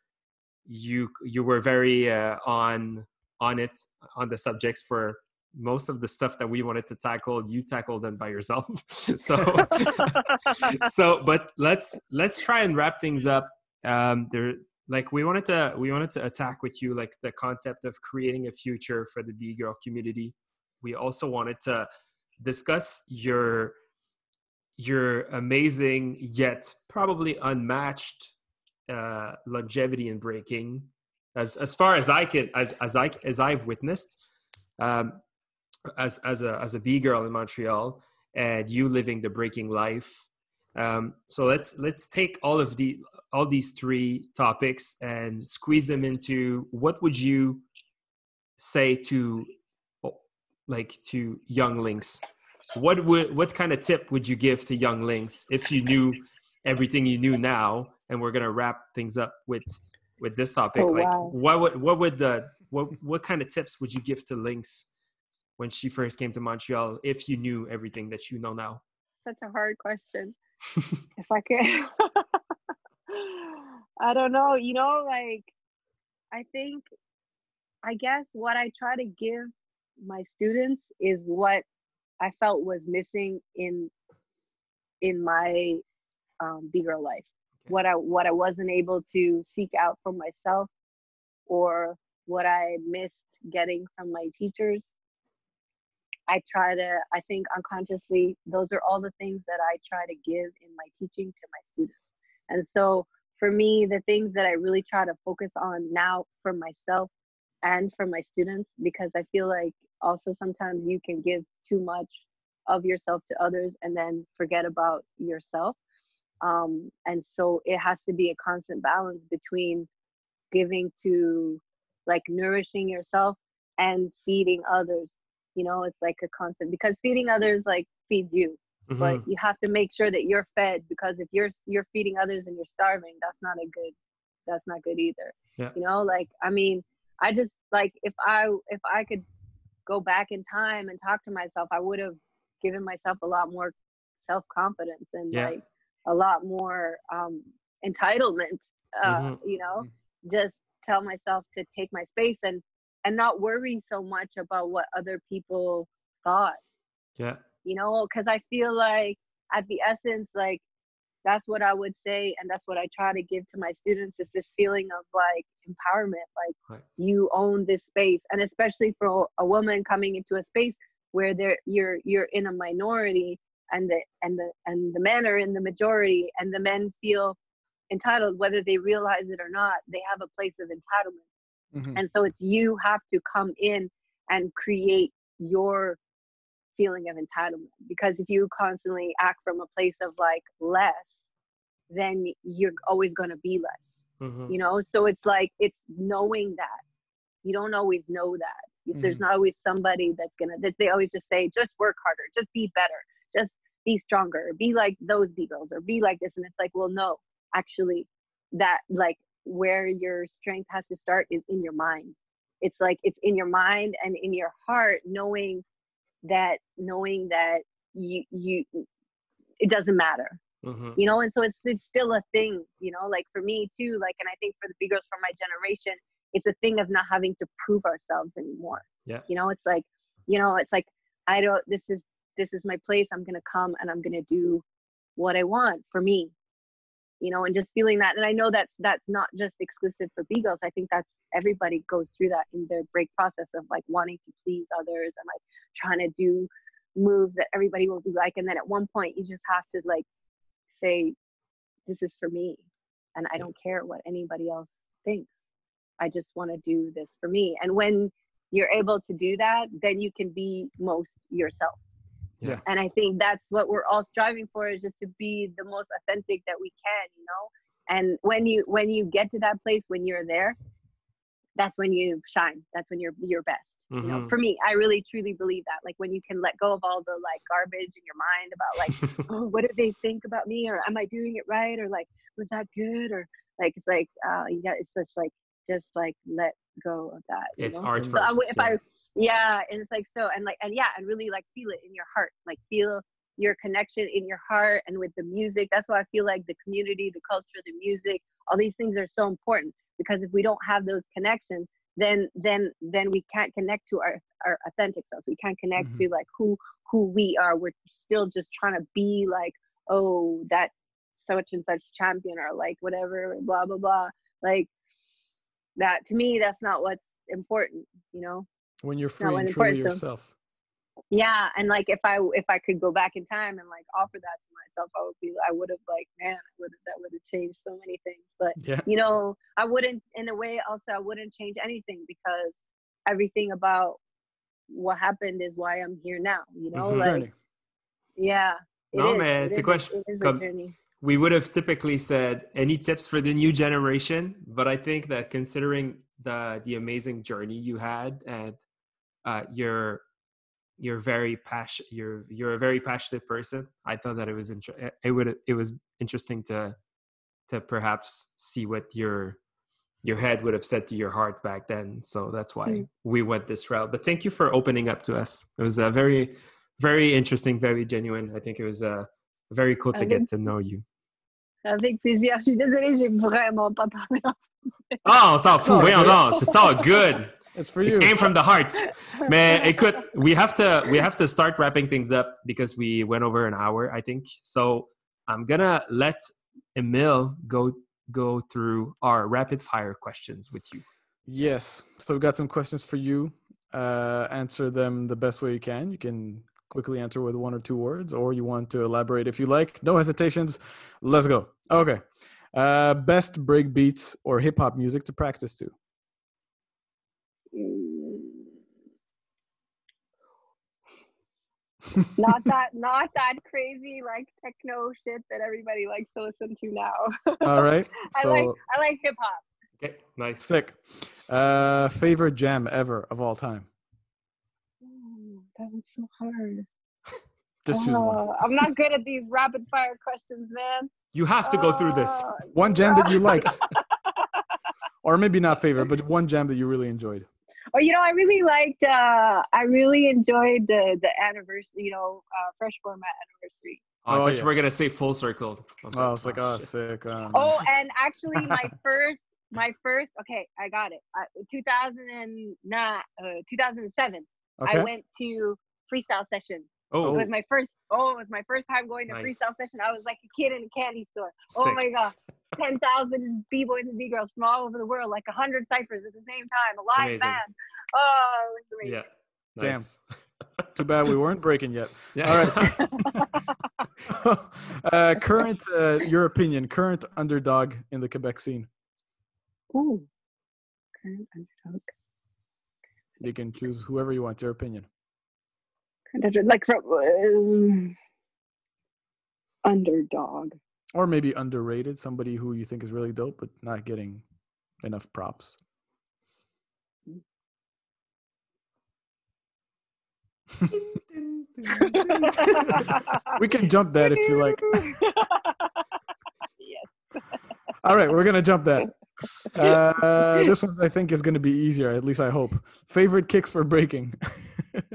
you you were very uh, on on it on the subjects for most of the stuff that we wanted to tackle. You tackled them by yourself. So so but let's let's try and wrap things up. Um, there like we wanted to we wanted to attack with you like the concept of creating a future for the b girl community. We also wanted to discuss your your amazing yet probably unmatched uh, longevity in breaking. As as far as i can as as i as i've witnessed um, as as a as a b girl in montreal and you living the breaking life um, so let's let's take all of the all these three topics and squeeze them into what would you say to like to younglings? What would what kind of tip would you give to younglings if you knew everything you knew now and we're gonna wrap things up with with this topic oh, like wow. what would what would the what what kind of tips would you give to Lynx when she first came to Montreal if you knew everything that you know now? Such a hard question. if I could I don't know. You know, like I think I guess what I try to give my students is what I felt was missing in in my um, B girl life. What I what I wasn't able to seek out for myself, or what I missed getting from my teachers. I try to. I think unconsciously, those are all the things that I try to give in my teaching to my students. And so for me, the things that I really try to focus on now for myself and for my students, because I feel like also sometimes you can give too much of yourself to others and then forget about yourself. Um, and so it has to be a constant balance between giving to like nourishing yourself and feeding others. You know, it's like a constant because feeding others like feeds you mm-hmm. but you have to make sure that you're fed because if you're you're feeding others and you're starving that's not a good that's not good either yeah. you know like i mean i just like if i if i could go back in time and talk to myself i would have given myself a lot more self-confidence and yeah. like a lot more um entitlement uh mm-hmm. you know mm-hmm. just tell myself to take my space and and not worry so much about what other people thought yeah you know, because I feel like at the essence, like that's what I would say, and that's what I try to give to my students is this feeling of like empowerment, like right. you own this space, and especially for a woman coming into a space where there you're you're in a minority and the and the and the men are in the majority and the men feel entitled whether they realize it or not they have a place of entitlement. Mhm. and so it's you have to come in and create your feeling of entitlement. Because if you constantly act from a place of like less then you're always going to be less Mhm. you know? So it's like it's knowing that. You don't always know that. If there's not always somebody that's gonna that they always just say just work harder. Just be better. Just be stronger be like those b-girls or be like this and it's like well no actually that like where your strength has to start is in your mind it's like it's in your mind and in your heart knowing that knowing that you you it doesn't matter Mhm. you know and so it's it's still a thing you know like for me too like and i think for the b girls from my generation it's a thing of not having to prove ourselves anymore Yeah. you know it's like you know it's like i don't this is this is my place i'm gonna come and i'm gonna do what i want for me you know and just feeling that and i know that's that's not just exclusive for b-girls i think that's everybody goes through that in their break process of like wanting to please others and like trying to do moves that everybody will be like and then at one point you just have to like say this is for me and i don't care what anybody else thinks. I just want to do this for me and when you're able to do that then you can be most yourself Yeah. and i think that's what we're all striving for is just to be the most authentic that we can you know and when you when you get to that place when you're there that's when you shine that's when you're your best you know Mhm. for me i really truly believe that like when you can let go of all the like garbage in your mind about like oh, what do they think about me or am I doing it right or like was that good or like it's like uh yeah it's just like just like let go of that it's know? art So so I, if yeah. I yeah and it's like so and like and yeah and really like feel it in your heart like feel your connection in your heart and with the music. That's why I feel like the community the culture the music all these things are so important because if we don't have those connections then then then we can't connect to our our authentic selves. We can't connect Mhm. to like who who we are. We're still just trying to be like oh that such and such champion or like whatever blah blah blah. Like that to me that's not what's important you know when you're free and the truly yourself. yeah and like if i if i could go back in time and like offer that to myself i would be i would have like man I would that would have changed so many things but Yeah. you know i wouldn't in a way also i wouldn't change anything because everything about what happened is why i'm here now you know Mhm. like Journey. yeah it No, is, man, it it's a is question- it is a journey we would have typically said any tips for the new generation but i think that considering the the amazing journey you had and uh, you're you're very passion you're you're a very passionate person i thought that it was inter- it would it was interesting to to perhaps see what your your head would have said to your heart back then so that's why Mm. we went this route but thank you for opening up to us it was a very very interesting very genuine i think it was uh, very cool to get to know you Avec plaisir. Je suis désolée, j'ai vraiment pas parlé en Oh, on s'en fout. Voyons. It's all good. It's for It you. came from the heart. Mais écoute, we have to we have to start wrapping things up because we went over an hour, I think. So I'm gonna let Émile go go through our rapid fire questions with you. Yes. So we've got some questions for you. Uh, answer them the best way you can. You can quickly answer with one or two words, or you want to elaborate if you like. No hesitations. Let's go. Okay. Uh, best break beats or hip hop music to practice to. Not that not that crazy like techno shit that everybody likes to listen to now. All right. I like I like hip hop. Okay, nice. sick. Uh, favorite jam ever of all time. Ooh, that was so hard. Just choose one. Uh, I'm not good at these rapid fire questions, man. You have to go through this. One jam that you liked, or maybe not favorite, but one jam that you really enjoyed. Oh, you know, I really liked. Uh, I really enjoyed the the anniversary. You know, uh, fresh format anniversary. Oh, I Oh, thought yeah. you were gonna say full circle. I was Oh, it's like, oh, shit. sick. Um, Oh, and actually, my first, my first. Okay, I got it. Uh, 2009, uh, 2007. okay. I went to freestyle session. Oh, It oh, was my first. Oh, it was my first time going to Nice. freestyle session. I was like a kid in a candy store. Oh my god, ten thousand b boys and b girls from all over the world, like a hundred ciphers at the same time, a live Amazing. band. Oh, it was amazing. Yeah. Damn. Too bad we weren't breaking yet. Yeah. All right. uh, current, uh, your opinion, current underdog in the Quebec scene. Ooh. Current underdog. You can choose whoever you want. Your opinion. Like from um, underdog. Or maybe underrated, somebody who you think is really dope but not getting enough props. we can jump that if you like. yes. All right, we're gonna jump that. Uh, this one I think is gonna be easier. At least I hope. Favorite kicks for breaking.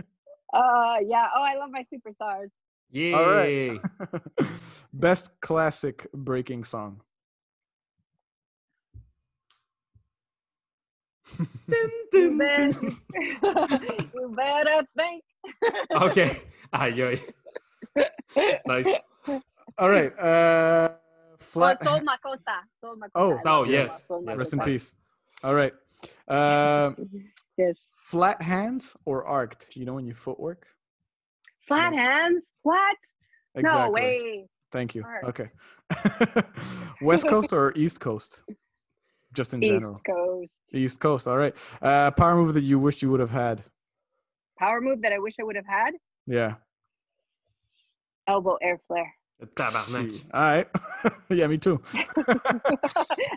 Uh yeah. Oh, I love my superstars. Yay! All right. Best classic breaking song. You bet- you better think. okay. Aye, aye. Nice. All right. Uh, Oh, flat. Soul Makossa. Soul Makossa. Oh, Oh, yes. Sol yes. Rest in peace. All right. Uh, Yes. Flat hands or arced? You know when you footwork. Flat hands? What? Exactly. No way. Thank you. Arced. Okay. West Coast or East Coast? Just in East general. East Coast. East Coast. All right. Uh, power move that you wish you would have had. Power move that I wish I would have had. Yeah. Elbow air flare. Tabarnak. Shit. All right. yeah, me too. and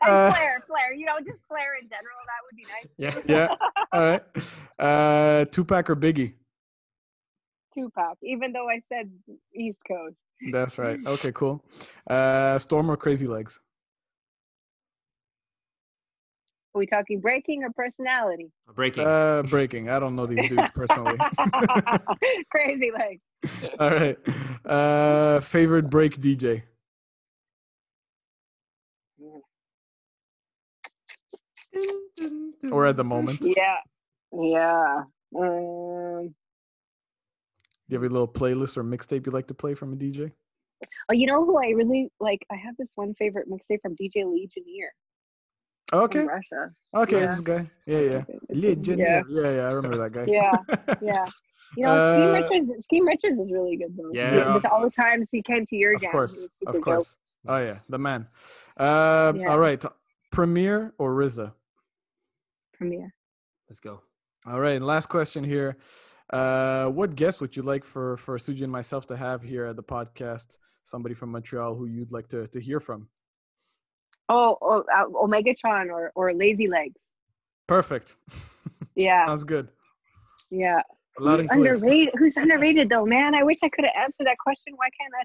Uh, flare, flare. You know, just flare in general. That would be nice. Yeah. yeah. All right. Uh, Tupac or Biggie? Tupac. Even though I said East Coast. That's right. Okay, cool. Uh, Storm or Crazy Legs? Are we talking breaking or personality? Breaking. Uh, breaking. I don't know these dudes personally. Crazy legs. All right. Uh, favorite break DJ? Or at the moment? Yeah. Yeah. Um, you have a little playlist or mixtape you like to play from a DJ? oh, you know who I really like? I have this one favorite mixtape from DJ Legionnaire Okay. Russia. Okay, Yeah. this guy. Yeah, yeah. Legionnaire. Yeah, yeah, yeah. I remember that guy. Yeah, Yeah. You know, Scheme Uh, Richards. Scheme Richards is really good though. Yes. With all the times he came to your of jam, course, he was super of course. dope. Oh yeah, the man. Um, Yeah. All right, Premier or RZA? Premier. Let's go. All right, and last question here. Uh, what guest would you like for for Suji and myself to have here at the podcast? Somebody from Montreal who you'd like to to hear from. Oh, oh uh, Omegatron or or Lazy Legs. Perfect. Yeah, Sounds good. yeah. Loud Who's and clear. underrated? Who's underrated though, man? I wish I could have answered that question. Why can't I?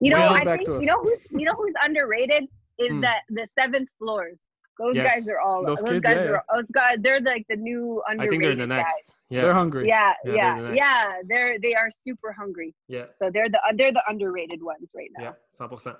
You know, Wheel I think you know who's you know who's underrated is Hmm. that the seventh floors. Those Yes. guys are all Those those, kids, guys yeah, are those guys. They're like the new underrated. I think they're the guys. next. Yeah. They're hungry. Yeah, Yeah, yeah, they're yeah. the next. They're they are super hungry. Yeah. So they're the they're the underrated ones right now. Yeah. 100%.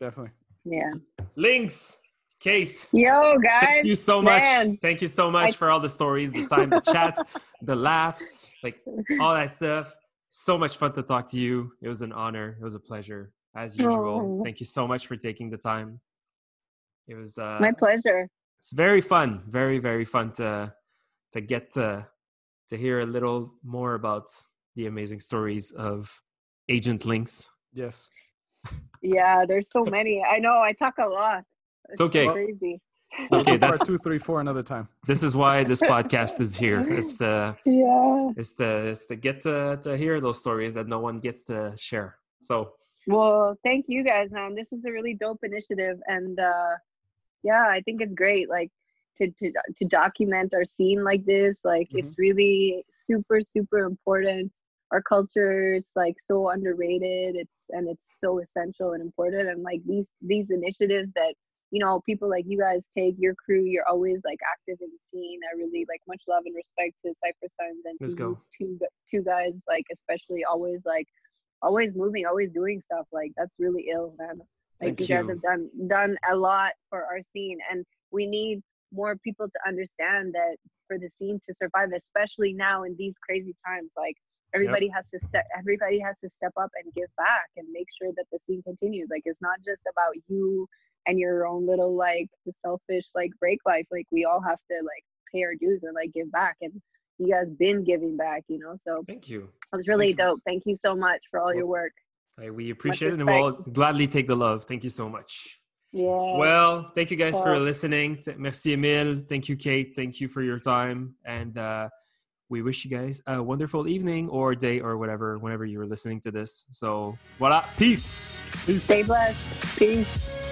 Definitely. Yeah. Lynx. Kate. Yo, guys. Thank you so much. man. Thank you so much I- for all the stories, the time, the chats, the laughs, like all that stuff. So much fun to talk to you. It was an honor. It was a pleasure, as usual. Oh. Thank you so much for taking the time. It was uh, My pleasure. it's very fun, very very fun to to get to to hear a little more about the amazing stories of Agent Lynx. Yes. Yeah, there's so many. I know. I talk a lot. It's okay. Crazy. Okay, that's two, three, four another time. this is why this podcast is here. It's the Yeah. it's to it's to get to to hear those stories that no one gets to share. So Well, thank you guys. Um, this is a really dope initiative, and uh, yeah, I think it's great. Like to to to document our scene like this. Like it's really super super important. Our culture is like so underrated. It's and it's so essential and important. And like these these initiatives that you know people like you guys take your crew. You're always like active in the scene. I really like much love and respect to Cypress Sons and Let's to go. two two guys like especially always like always moving, always doing stuff. Like that's really ill, man. Like Thank you guys you. have done done a lot for our scene, and we need more people to understand that for the scene to survive, especially now in these crazy times. Like everybody has to step, everybody has to step up and give back and make sure that the scene continues. Like it's not just about you and your own little like the selfish like break life. Like we all have to like pay our dues and like give back and. You guys been giving back, you know. So thank you. it was really Thank you. dope. Thank you so much for all your work. Hey, we appreciate it and we'll gladly take the love. Thank you so much. Yeah. Well, thank you guys Well- for listening. Merci, Émile. Thank you, Kate. Thank you for your time. And uh, we wish you guys a wonderful evening or day or whatever, whenever you are listening to this. So, voila. Peace. Stay blessed. Peace.